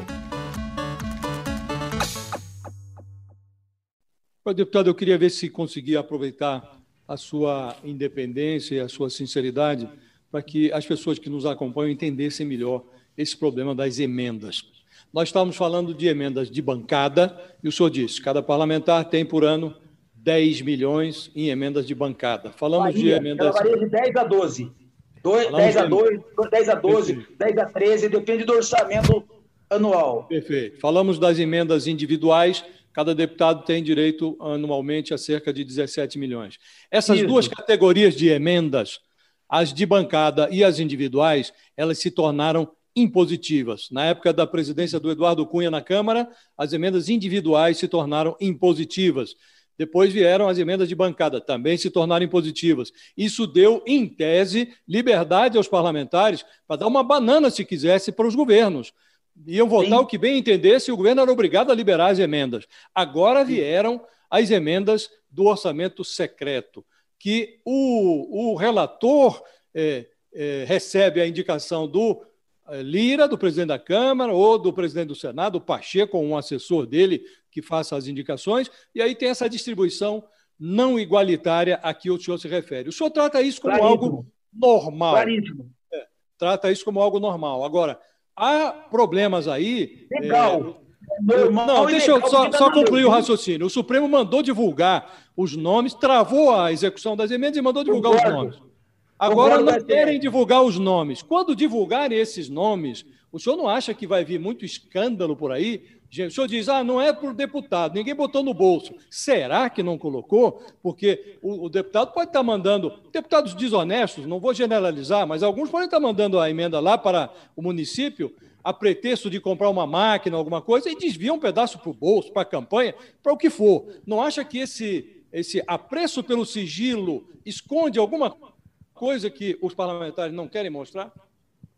Deputado, eu queria ver se conseguia aproveitar a sua independência e a sua sinceridade para que as pessoas que nos acompanham entendessem melhor esse problema das emendas. Nós estávamos falando de emendas de bancada, e o senhor disse, cada parlamentar tem por ano 10 milhões em emendas de bancada. Falamos varia, de emendas. varia de 10 a 12. 10 a 2, 10 a 12, Perfeito. 10 a 13, depende do orçamento anual. Perfeito. Falamos das emendas individuais, cada deputado tem direito anualmente a cerca de 17 milhões. Essas Isso. duas categorias de emendas, as de bancada e as individuais, elas se tornaram impositivas. Na época da presidência do Eduardo Cunha na Câmara, as emendas individuais se tornaram impositivas. Depois vieram as emendas de bancada, também se tornaram impositivas. Isso deu, em tese, liberdade aos parlamentares para dar uma banana, se quisesse, para os governos. Iam votar Sim. o que bem entendesse e o governo era obrigado a liberar as emendas. Agora vieram as emendas do orçamento secreto, que o, o relator é, é, recebe a indicação do eh, Lira, do presidente da Câmara, ou do presidente do Senado, o Pacheco, um assessor dele que faça as indicações, e aí tem essa distribuição não igualitária a que o senhor se refere. O senhor trata isso como Claríssimo. algo normal. Claríssimo. É, trata isso como algo normal. Agora, há problemas aí. Legal. É, não, deixa eu só, só concluir o raciocínio. O Supremo mandou divulgar os nomes, travou a execução das emendas e mandou divulgar os nomes. Agora não querem divulgar os nomes. Quando divulgarem esses nomes, o senhor não acha que vai vir muito escândalo por aí? O senhor diz, ah, não é por deputado, ninguém botou no bolso. Será que não colocou? Porque o, o, deputado pode estar mandando, deputados desonestos, não vou generalizar, mas alguns podem estar mandando a emenda lá para o município a pretexto de comprar uma máquina, alguma coisa, e desvia um pedaço para o bolso, para a campanha, para o que for. Não acha que esse, esse apreço pelo sigilo esconde alguma coisa que os parlamentares não querem mostrar?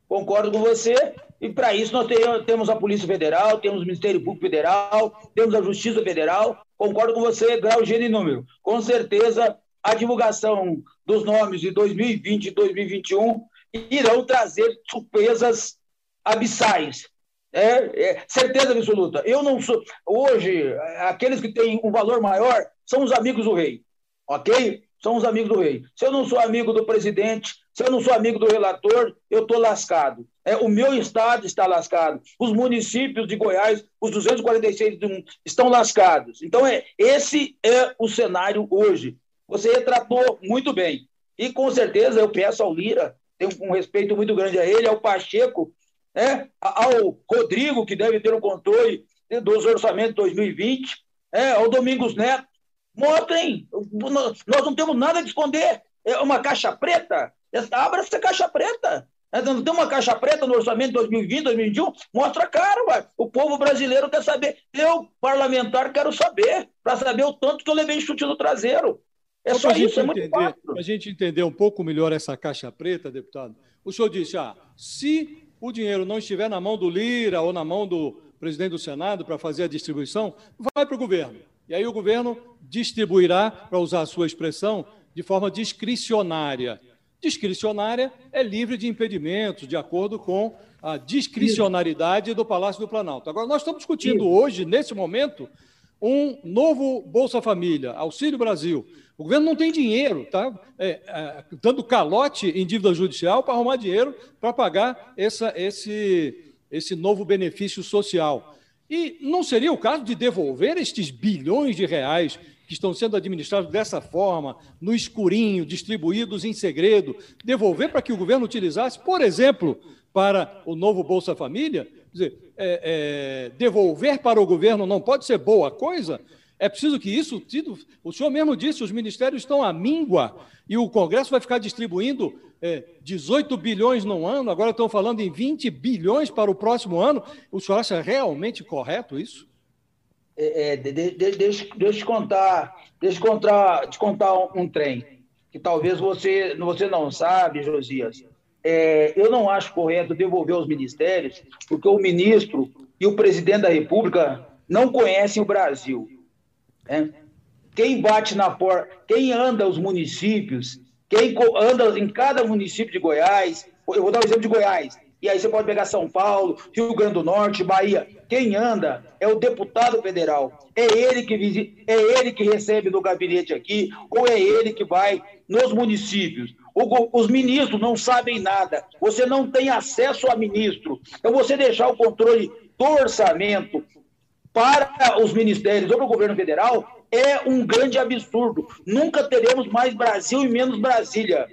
Concordo com você, e para isso nós temos a Polícia Federal, temos o Ministério Público Federal, temos a Justiça Federal. Concordo com você, grau, gênero e número. Com certeza, a divulgação dos nomes de 2020 e 2021 irão trazer surpresas abissais. É, é, certeza absoluta. Eu não sou. Hoje, aqueles que têm um valor maior são os amigos do rei. Ok? são os amigos do rei. Se eu não sou amigo do presidente, se eu não sou amigo do relator, eu estou lascado. É, o meu estado está lascado. Os municípios de Goiás, os 246 estão lascados. Então, é, esse é o cenário hoje. Você retratou muito bem. E, com certeza, eu peço ao Lira, tenho um respeito muito grande a ele, ao Pacheco, né, ao Rodrigo, que deve ter o controle dos orçamentos de 2020, é, ao Domingos Neto, Mostrem. Nós não temos nada de esconder. É uma caixa preta. Abra essa caixa preta. Não tem uma caixa preta no orçamento de 2020, 2021? Mostra ué. O povo brasileiro quer saber. Eu, parlamentar, quero saber. Para saber o tanto que eu levei chute no traseiro. É só, só isso, é muito Para a gente entender um pouco melhor essa caixa preta, deputado, o senhor disse: ah, se o dinheiro não estiver na mão do Lira ou na mão do presidente do Senado para fazer a distribuição, vai para o governo. E aí o governo distribuirá, para usar a sua expressão, de forma discricionária. Discricionária é livre de impedimentos, de acordo com a discricionariedade do Palácio do Planalto. Agora, nós estamos discutindo hoje, nesse momento, um novo Bolsa Família, Auxílio Brasil. O governo não tem dinheiro, tá? É, é, dando calote em dívida judicial para arrumar dinheiro para pagar essa, esse, esse novo benefício social. E não seria o caso de devolver estes bilhões de reais que estão sendo administrados dessa forma, no escurinho, distribuídos em segredo, devolver para que o governo utilizasse, por exemplo, para o novo Bolsa Família? Dizer, é, é, devolver para o governo não pode ser boa coisa? É preciso que isso, o senhor mesmo disse, os ministérios estão à míngua e o Congresso vai ficar distribuindo é, 18 bilhões no ano, agora estão falando em 20 bilhões para o próximo ano. O senhor acha realmente correto isso? É, é, de, de, de, deixa, deixa, eu contar, deixa contar, te contar um, um, trem que talvez você, você não sabe, Josias. É, eu não acho correto devolver aos ministérios, porque o ministro e o presidente da República não conhecem o Brasil. Né? Quem bate na porta, quem anda os municípios, quem anda em cada município de Goiás, eu vou dar o um exemplo de Goiás, e aí você pode pegar São Paulo, Rio Grande do Norte, Bahia. Quem anda é o deputado federal. É ele que visita, é ele que recebe no gabinete aqui, ou é ele que vai nos municípios. os ministros não sabem nada. Você não tem acesso a ministro. Então, você deixar o controle do orçamento para os ministérios ou para o governo federal é um grande absurdo. Nunca teremos mais Brasil e menos Brasília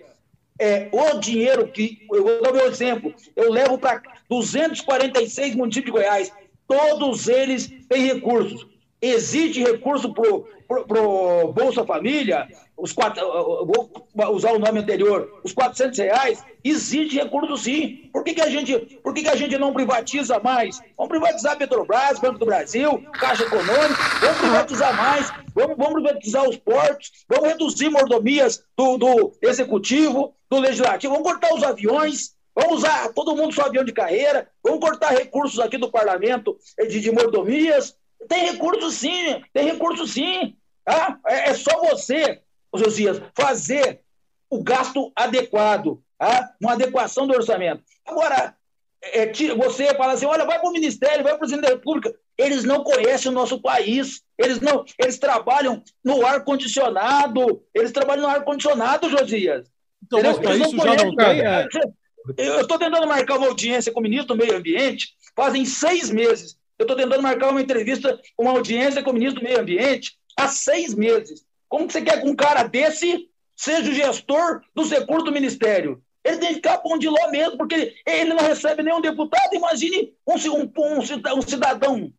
é, o dinheiro que. Eu vou dar meu exemplo. Eu levo para 246 municípios de Goiás. Todos eles têm recursos. Existe recurso para o Bolsa Família, os quatro, vou usar o nome anterior, os 400 reais, existe recurso sim. Por que, que, a, gente, por que, que a gente não privatiza mais? Vamos privatizar Petrobras, Banco do Brasil, Caixa Econômica, vamos privatizar mais, vamos, vamos privatizar os portos, vamos reduzir mordomias do, do executivo, do legislativo, vamos cortar os aviões, vamos usar todo mundo só avião de carreira, vamos cortar recursos aqui do parlamento de, de mordomias. Tem recurso sim, tem recurso sim. Tá? É, é só você, Josias, fazer o gasto adequado, tá? uma adequação do orçamento. Agora, é, você fala assim, olha, vai para o Ministério, vai para o Presidente da República. Eles não conhecem o nosso país. Eles não, eles trabalham no ar condicionado. Eles trabalham no ar condicionado, Josias. Então, mas para isso já não tem. É... Eu estou tentando marcar uma audiência com o ministro do Meio Ambiente fazem seis meses. Eu estou tentando marcar uma entrevista, uma audiência com o ministro do Meio Ambiente há seis meses. Como que você quer que um cara desse seja o gestor dos recursos do Ministério? Ele tem que ficar pão de ló mesmo, porque ele, não recebe nenhum deputado. Imagine um, um, um cidadão.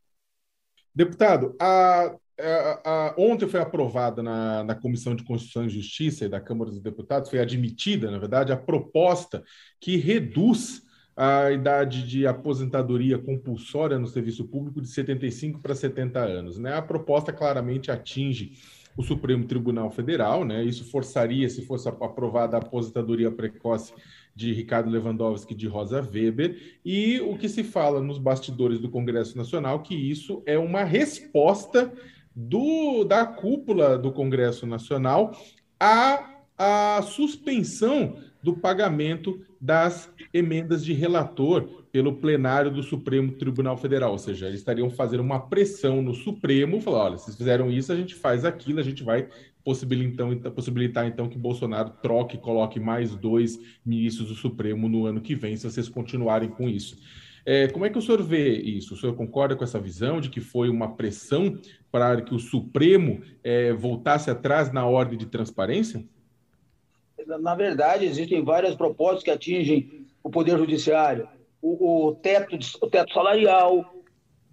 Deputado, a, a, a, ontem foi aprovada na, na Comissão de Constituição e Justiça e da Câmara dos Deputados, foi admitida, na verdade, a proposta que reduz a idade de aposentadoria compulsória no serviço público de 75 para 70 anos. Né? A proposta claramente atinge o Supremo Tribunal Federal, né? Isso forçaria, se fosse aprovada a aposentadoria precoce de Ricardo Lewandowski e de Rosa Weber, e o que se fala nos bastidores do Congresso Nacional que isso é uma resposta do, da cúpula do Congresso Nacional à, à suspensão do pagamento das emendas de relator pelo plenário do Supremo Tribunal Federal, ou seja, eles estariam fazendo uma pressão no Supremo, falar, olha, vocês fizeram isso, a gente faz aquilo, a gente vai possibilitar então, possibilitar então que Bolsonaro troque, coloque mais dois ministros do Supremo no ano que vem, se vocês continuarem com isso. É, como é que o senhor vê isso? O senhor concorda com essa visão de que foi uma pressão para que o Supremo é, voltasse atrás na ordem de transparência? Na verdade, existem várias propostas que atingem o Poder Judiciário. O, o, teto, o teto salarial,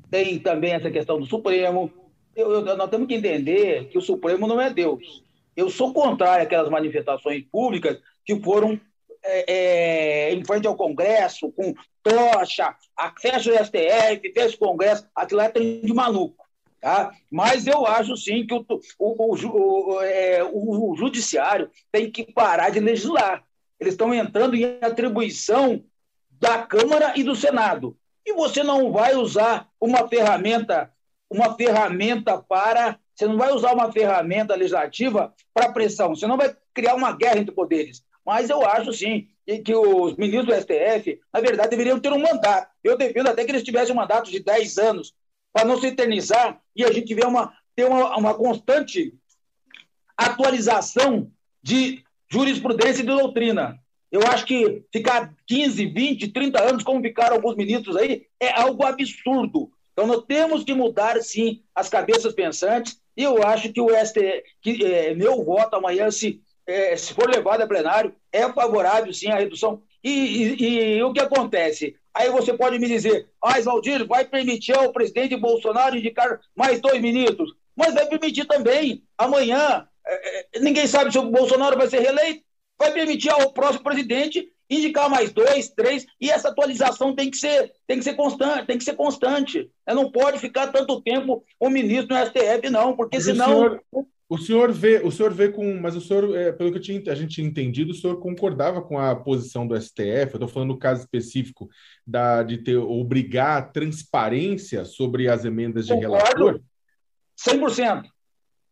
tem também essa questão do Supremo. Eu, eu, nós temos que entender que o Supremo não é Deus. Eu sou contrário àquelas manifestações públicas que foram é, é, em frente ao Congresso, com tocha, fecha o STF, o Congresso, aquilo é de maluco. Tá? Mas eu acho sim que o, o, o, é, o, judiciário tem que parar de legislar. Eles estão entrando em atribuição da Câmara e do Senado. E você não vai usar uma ferramenta, uma ferramenta para. Você não vai usar uma ferramenta legislativa para pressão. Você não vai criar uma guerra entre poderes. Mas eu acho sim que os ministros do STF, na verdade, deveriam ter um mandato. Eu defendo até que eles tivessem um mandato de 10 anos, para não se eternizar e a gente vê uma, ter uma, uma constante atualização de jurisprudência e de doutrina. Eu acho que ficar 15, 20, 30 anos, como ficaram alguns ministros aí, é algo absurdo. Então, nós temos que mudar, sim, as cabeças pensantes, e eu acho que o que é, meu voto amanhã, se, é, se for levado a plenário, é favorável, sim, à redução. E, e, e o que acontece? Aí você pode me dizer, ah, Valdir, vai permitir ao presidente Bolsonaro indicar mais dois ministros. Mas vai permitir também, amanhã, é, é, ninguém sabe se o Bolsonaro vai ser reeleito, vai permitir ao próximo presidente indicar mais dois, três, e essa atualização tem que ser, tem que ser constante, tem que ser constante. Não pode ficar tanto tempo o ministro no STF, não, porque Mas senão senhor, O senhor vê, o senhor vê com, mas o senhor, é, pelo que tinha, a gente tinha entendido, o senhor concordava com a posição do STF. Eu estou falando no caso específico da, de ter obrigar a transparência sobre as emendas de Concordo. relator. 100%.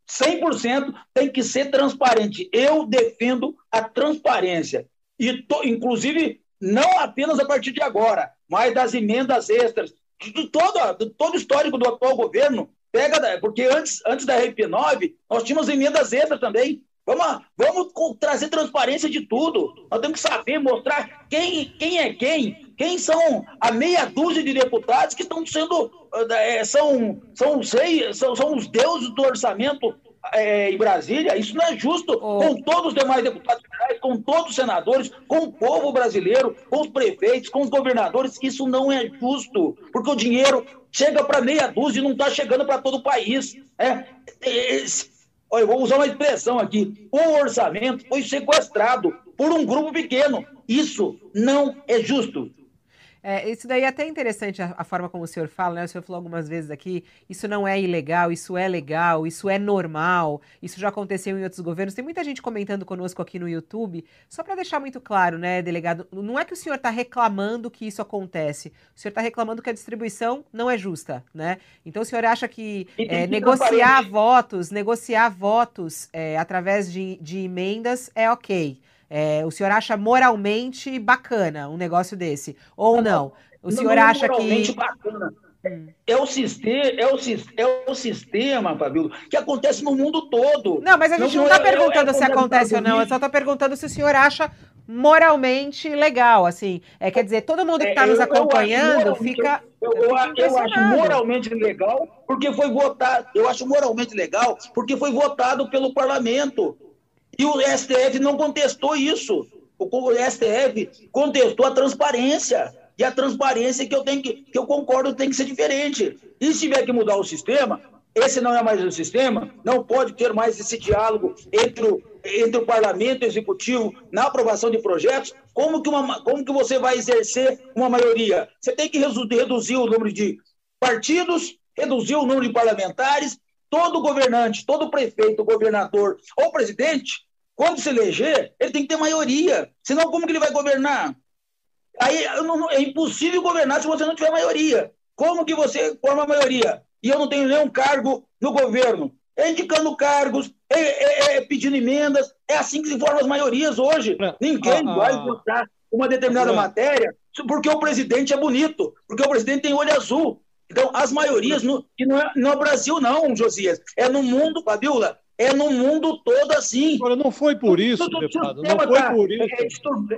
100% tem que ser transparente. Eu defendo a transparência. E, to, inclusive, não apenas a partir de agora, mas das emendas extras, de todo, de todo o histórico do atual governo, Pega, porque antes, antes da RP9, nós tínhamos emendas extras também. Vamos, vamos trazer transparência de tudo. Nós temos que saber, mostrar quem, quem é quem, quem são a meia dúzia de deputados que estão sendo. É, são, são, sei, são, são os deuses do orçamento é, em Brasília. Isso não é justo oh. com todos os demais deputados federais, com todos os senadores, com o povo brasileiro, com os prefeitos, com os governadores. Isso não é justo, porque o dinheiro chega para meia dúzia e não está chegando para todo o país. É, é, olha, eu vou usar uma expressão aqui: o orçamento foi sequestrado por um grupo pequeno. Isso não é justo. É, isso daí é até interessante a, a, forma como o senhor fala, né? O senhor falou algumas vezes aqui, isso não é ilegal, isso é legal, isso é normal, isso já aconteceu em outros governos. Tem muita gente comentando conosco aqui no YouTube, só para deixar muito claro, né, delegado? Não é que o senhor está reclamando que isso acontece, o senhor está reclamando que a distribuição não é justa, né? Então o senhor acha que é, negociar votos, negociar votos é, através de, de emendas é ok. É, o senhor acha moralmente bacana um negócio desse? Ou não? O senhor não, acha que. Bacana. Hum. É o, sistema, é, o, é o sistema, Fabíola, que acontece no mundo todo. Não, mas a gente não está é, perguntando é, é, se acontece ou não, eu só estou perguntando se o senhor acha moralmente legal, assim. É, quer dizer, todo mundo que está é, nos acompanhando eu fica. Eu, eu, eu, acho moralmente legal porque foi votado. Eu acho moralmente legal porque foi votado pelo parlamento. E o STF não contestou isso. O STF contestou a transparência. E a transparência que eu tenho que, que eu concordo tem que ser diferente. E se tiver que mudar o sistema, esse não é mais o sistema, não pode ter mais esse diálogo entre o, entre o parlamento e o executivo na aprovação de projetos. Como que, uma, como que você vai exercer uma maioria? Você tem que reduzir o número de partidos, reduzir o número de parlamentares. Todo governante, todo prefeito, governador ou presidente quando se eleger, ele tem que ter maioria. Senão, como que ele vai governar? Aí não, é impossível governar se você não tiver maioria. Como que você forma a maioria? E eu não tenho nenhum cargo no governo. É indicando cargos, é, é, é pedindo emendas. É assim que se formam as maiorias hoje. Ninguém ah, vai votar uma determinada matéria porque o presidente é bonito, porque o presidente tem olho azul. Então, as maiorias, no, e não é no Brasil, não, Josias, é no mundo, Fabiola, é no mundo todo assim. Agora, não foi por isso, deputado, não foi tá, por isso.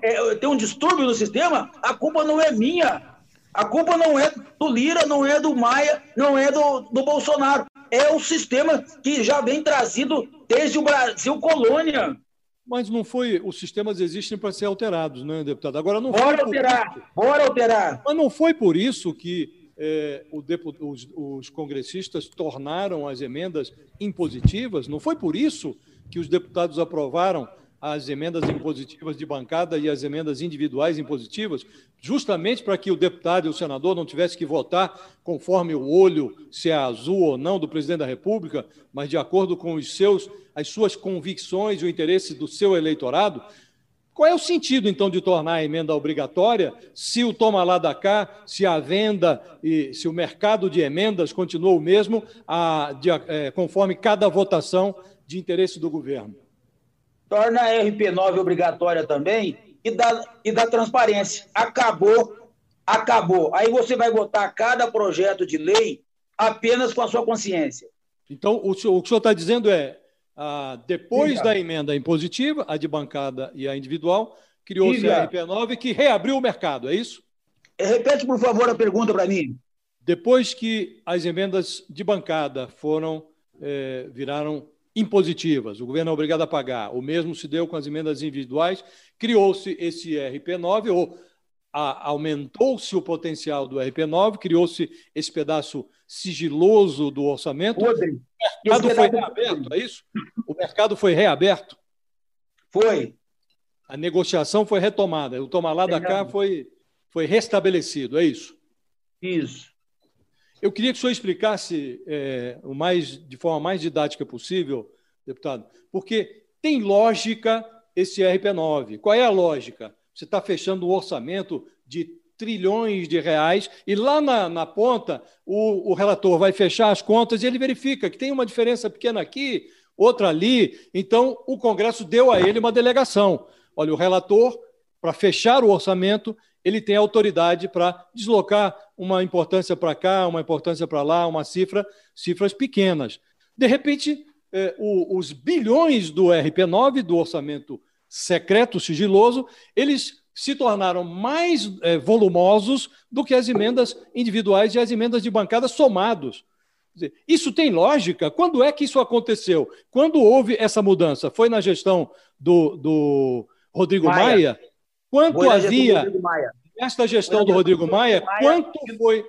É, é, tem um distúrbio no sistema, a culpa não é minha. A culpa não é do Lira, não é do Maia, não é do, do Bolsonaro. É o sistema que já vem trazido desde o Brasil colônia. Mas não foi. Os sistemas existem para ser alterados, né, deputado? Agora não bora foi. Alterar, isso, bora alterar. Mas não foi por isso que é, os, os, congressistas tornaram as emendas impositivas. Não foi por isso que os deputados aprovaram as emendas impositivas de bancada e as emendas individuais impositivas, justamente para que o deputado e o senador não tivessem que votar conforme o olho, se é azul ou não, do presidente da República, mas de acordo com os seus, as suas convicções e o interesse do seu eleitorado. Qual é o sentido, então, de tornar a emenda obrigatória se o toma lá da cá, se a venda e se o mercado de emendas continua o mesmo, a, de, é, conforme cada votação de interesse do governo? Torna a RP9 obrigatória também e dá, e dá transparência. Acabou, acabou. Aí você vai votar cada projeto de lei apenas com a sua consciência. Então, o, o que o senhor está dizendo é ah, depois da emenda impositiva, a de bancada e a individual, criou-se a RP9 que reabriu o mercado, é isso? Repete, por favor, a pergunta para mim. Depois que as emendas de bancada foram eh, viraram impositivas, o governo é obrigado a pagar. O mesmo se deu com as emendas individuais, criou-se esse RP9 ou aumentou-se o potencial do RP9, criou-se esse pedaço sigiloso do orçamento. Rodrigo, o mercado foi reaberto, é isso? O mercado foi reaberto? Foi. A negociação foi retomada. O tomar lá da cá foi, foi restabelecido, é isso? Isso. Eu queria que o senhor explicasse é, o mais, de forma mais didática possível deputado, porque tem lógica esse RP9. Qual é a lógica? Você está fechando um orçamento de trilhões de reais e lá na, na ponta o, o relator vai fechar as contas e ele verifica que tem uma diferença pequena aqui, outra ali. Então, o Congresso deu a ele uma delegação. Olha, o relator, para fechar o orçamento, ele tem autoridade para deslocar uma importância para cá, uma importância para lá, uma cifra, cifras pequenas. De repente, eh, o, os bilhões do RP9, do orçamento secreto, sigiloso, eles se tornaram mais eh, volumosos do que as emendas individuais e as emendas de bancada somados. Isso tem lógica? Quando é que isso aconteceu? Quando houve essa mudança? Foi na gestão do, do Rodrigo Maia? Maia? Quanto havia nesta gestão do Rodrigo Maia, quanto foi,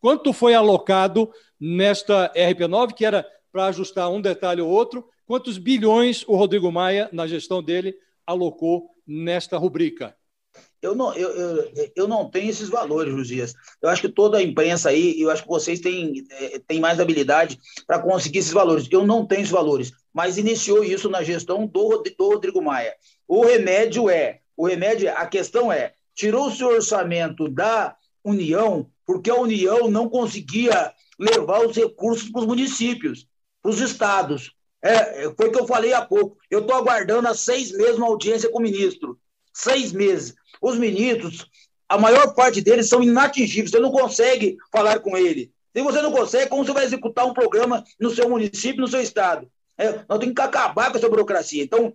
quanto foi alocado nesta RP9, que era para ajustar um detalhe ou outro, quantos bilhões o Rodrigo Maia, na gestão dele, alocou nesta rubrica? Eu não, eu, eu, eu não tenho esses valores, Luzias. Eu acho que toda a imprensa aí, eu acho que vocês têm, é, têm mais habilidade para conseguir esses valores. Eu não tenho esses valores, mas iniciou isso na gestão do, do Rodrigo Maia. O remédio é, o remédio, a questão é, tirou-se o orçamento da União, porque a União não conseguia levar os recursos para os municípios, para os estados. É, foi o que eu falei há pouco. Eu estou aguardando há seis meses uma audiência com o ministro. Seis meses. Os ministros, a maior parte deles são inatingíveis, você não consegue falar com ele. Se você não consegue, como você vai executar um programa no seu município, no seu estado? É, nós temos que acabar com essa burocracia. Então,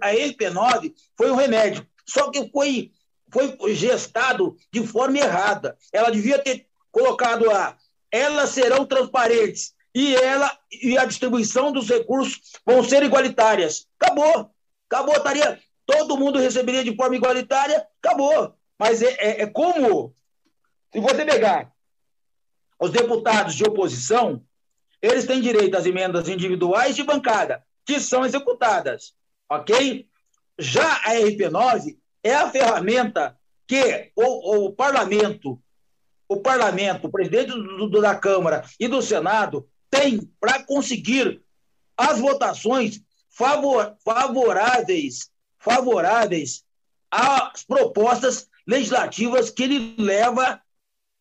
a MP9 foi um remédio, só que foi, foi gestado de forma errada. Ela devia ter colocado a elas serão transparentes e ela e a distribuição dos recursos vão ser igualitárias. Acabou. Acabou. Estaria, todo mundo receberia de forma igualitária, acabou. Mas é, é, é como, se você pegar os deputados de oposição, eles têm direito às emendas individuais de bancada, que são executadas, ok? Já a RP9 é a ferramenta que o, o parlamento, o parlamento, o presidente do, do, da Câmara e do Senado tem para conseguir as votações favor, favoráveis favoráveis às propostas legislativas que ele leva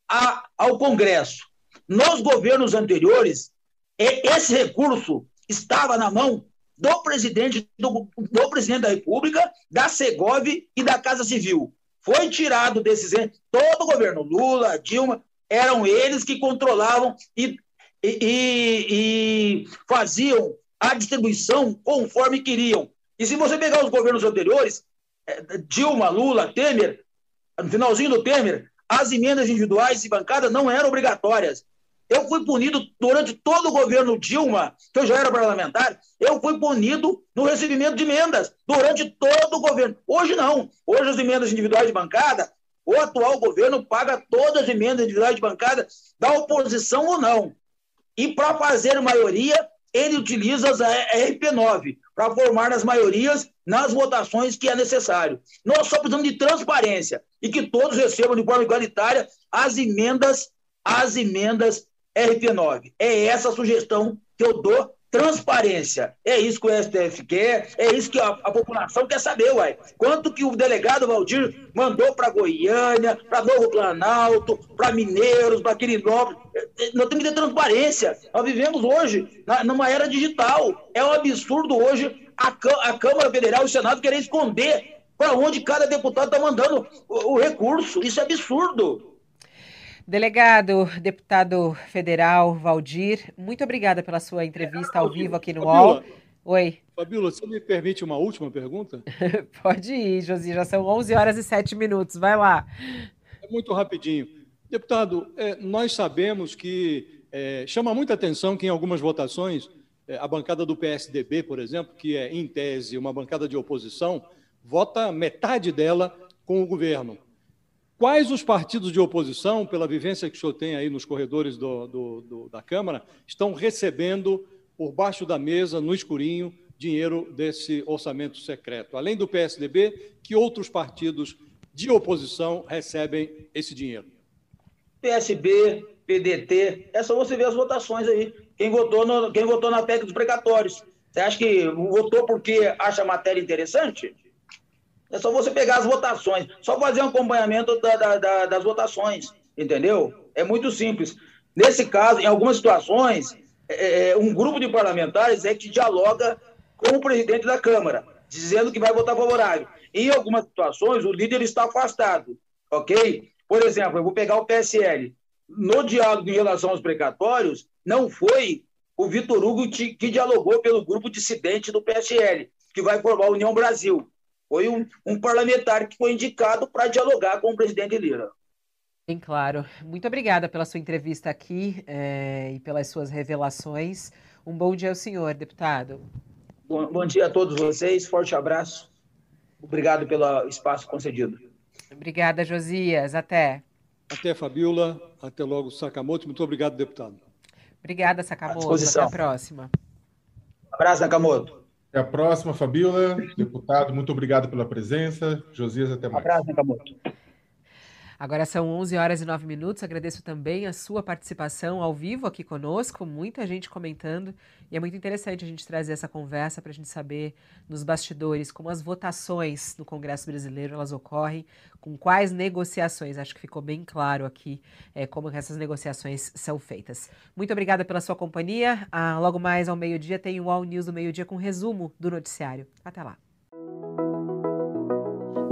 a, ao Congresso. Nos governos anteriores, esse recurso estava na mão do presidente, do, do presidente da República, da Segov e da Casa Civil. Foi tirado desses. Todo o governo, Lula, Dilma, eram eles que controlavam e, e, e, e faziam a distribuição conforme queriam. E se você pegar os governos anteriores, é, Dilma, Lula, Temer, no finalzinho do Temer, as emendas individuais e bancadas não eram obrigatórias. Eu fui punido durante todo o governo Dilma, que eu já era parlamentar, eu fui punido no recebimento de emendas durante todo o governo. Hoje não. Hoje as emendas individuais de bancada, o atual governo paga todas as emendas individuais de bancada, da oposição ou não. E para fazer maioria, ele utiliza a RP9 para formar as maiorias nas votações que é necessário. Nós só precisamos de transparência e que todos recebam de forma igualitária as emendas, as emendas RP9. É essa a sugestão que eu dou transparência. É isso que o STF quer, é isso que a, a população quer saber, uai. Quanto que o delegado Valdir mandou para Goiânia, para Novo Planalto, para Mineiros, para Quirinópolis. É, é, nós temos que ter transparência. Nós vivemos hoje na, numa era digital. É um absurdo hoje a, a Câmara Federal e o Senado querer esconder para onde cada deputado está mandando o, o recurso. Isso é absurdo. Delegado, deputado federal Valdir, muito obrigada pela sua entrevista ao vivo aqui no UOL. Oi. Fabíola, você me permite uma última pergunta? Pode ir, Josi, já são 11 horas e 7 minutos, vai lá. É muito rapidinho. Deputado, é, nós sabemos que é, chama muita atenção que em algumas votações, é, a bancada do PSDB, por exemplo, que é, em tese, uma bancada de oposição, vota metade dela com o governo. Quais os partidos de oposição, pela vivência que o senhor tem aí nos corredores do, do, do, da Câmara, estão recebendo por baixo da mesa, no escurinho, dinheiro desse orçamento secreto? Além do PSDB, que outros partidos de oposição recebem esse dinheiro? PSB, PDT, é só você ver as votações aí. Quem votou, no, quem votou na PEC dos precatórios. Você acha que votou porque acha a matéria interessante? É só você pegar as votações, só fazer um acompanhamento da, da, da, das votações, entendeu? É muito simples. Nesse caso, em algumas situações, é, é, um grupo de parlamentares é que dialoga com o presidente da Câmara, dizendo que vai votar favorável. Em algumas situações, o líder está afastado, ok? Por exemplo, eu vou pegar o PSL. No diálogo em relação aos precatórios, não foi o Vitor Hugo que, que dialogou pelo grupo dissidente do PSL, que vai formar a União Brasil. Foi um, um parlamentar que foi indicado para dialogar com o presidente Lira. Bem claro. Muito obrigada pela sua entrevista aqui é, e pelas suas revelações. Um bom dia ao senhor, deputado. Bom, bom dia a todos vocês. Forte abraço. Obrigado pelo espaço concedido. Obrigada, Josias. Até. Até, Fabiola. Até logo, Sakamoto. Muito obrigado, deputado. Obrigada, Sakamoto. Até a próxima. Um abraço, Sakamoto. Até a próxima, Fabiola. Deputado, muito obrigado pela presença. Josias, até mais. Um abraço. Agora são 11 horas e 9 minutos. Agradeço também a sua participação ao vivo aqui conosco, muita gente comentando. E é muito interessante a gente trazer essa conversa para a gente saber nos bastidores como as votações no Congresso Brasileiro elas ocorrem, com quais negociações. Acho que ficou bem claro aqui é, como essas negociações são feitas. Muito obrigada pela sua companhia. Ah, logo mais ao meio-dia tem o All News do meio-dia com resumo do noticiário. Até lá.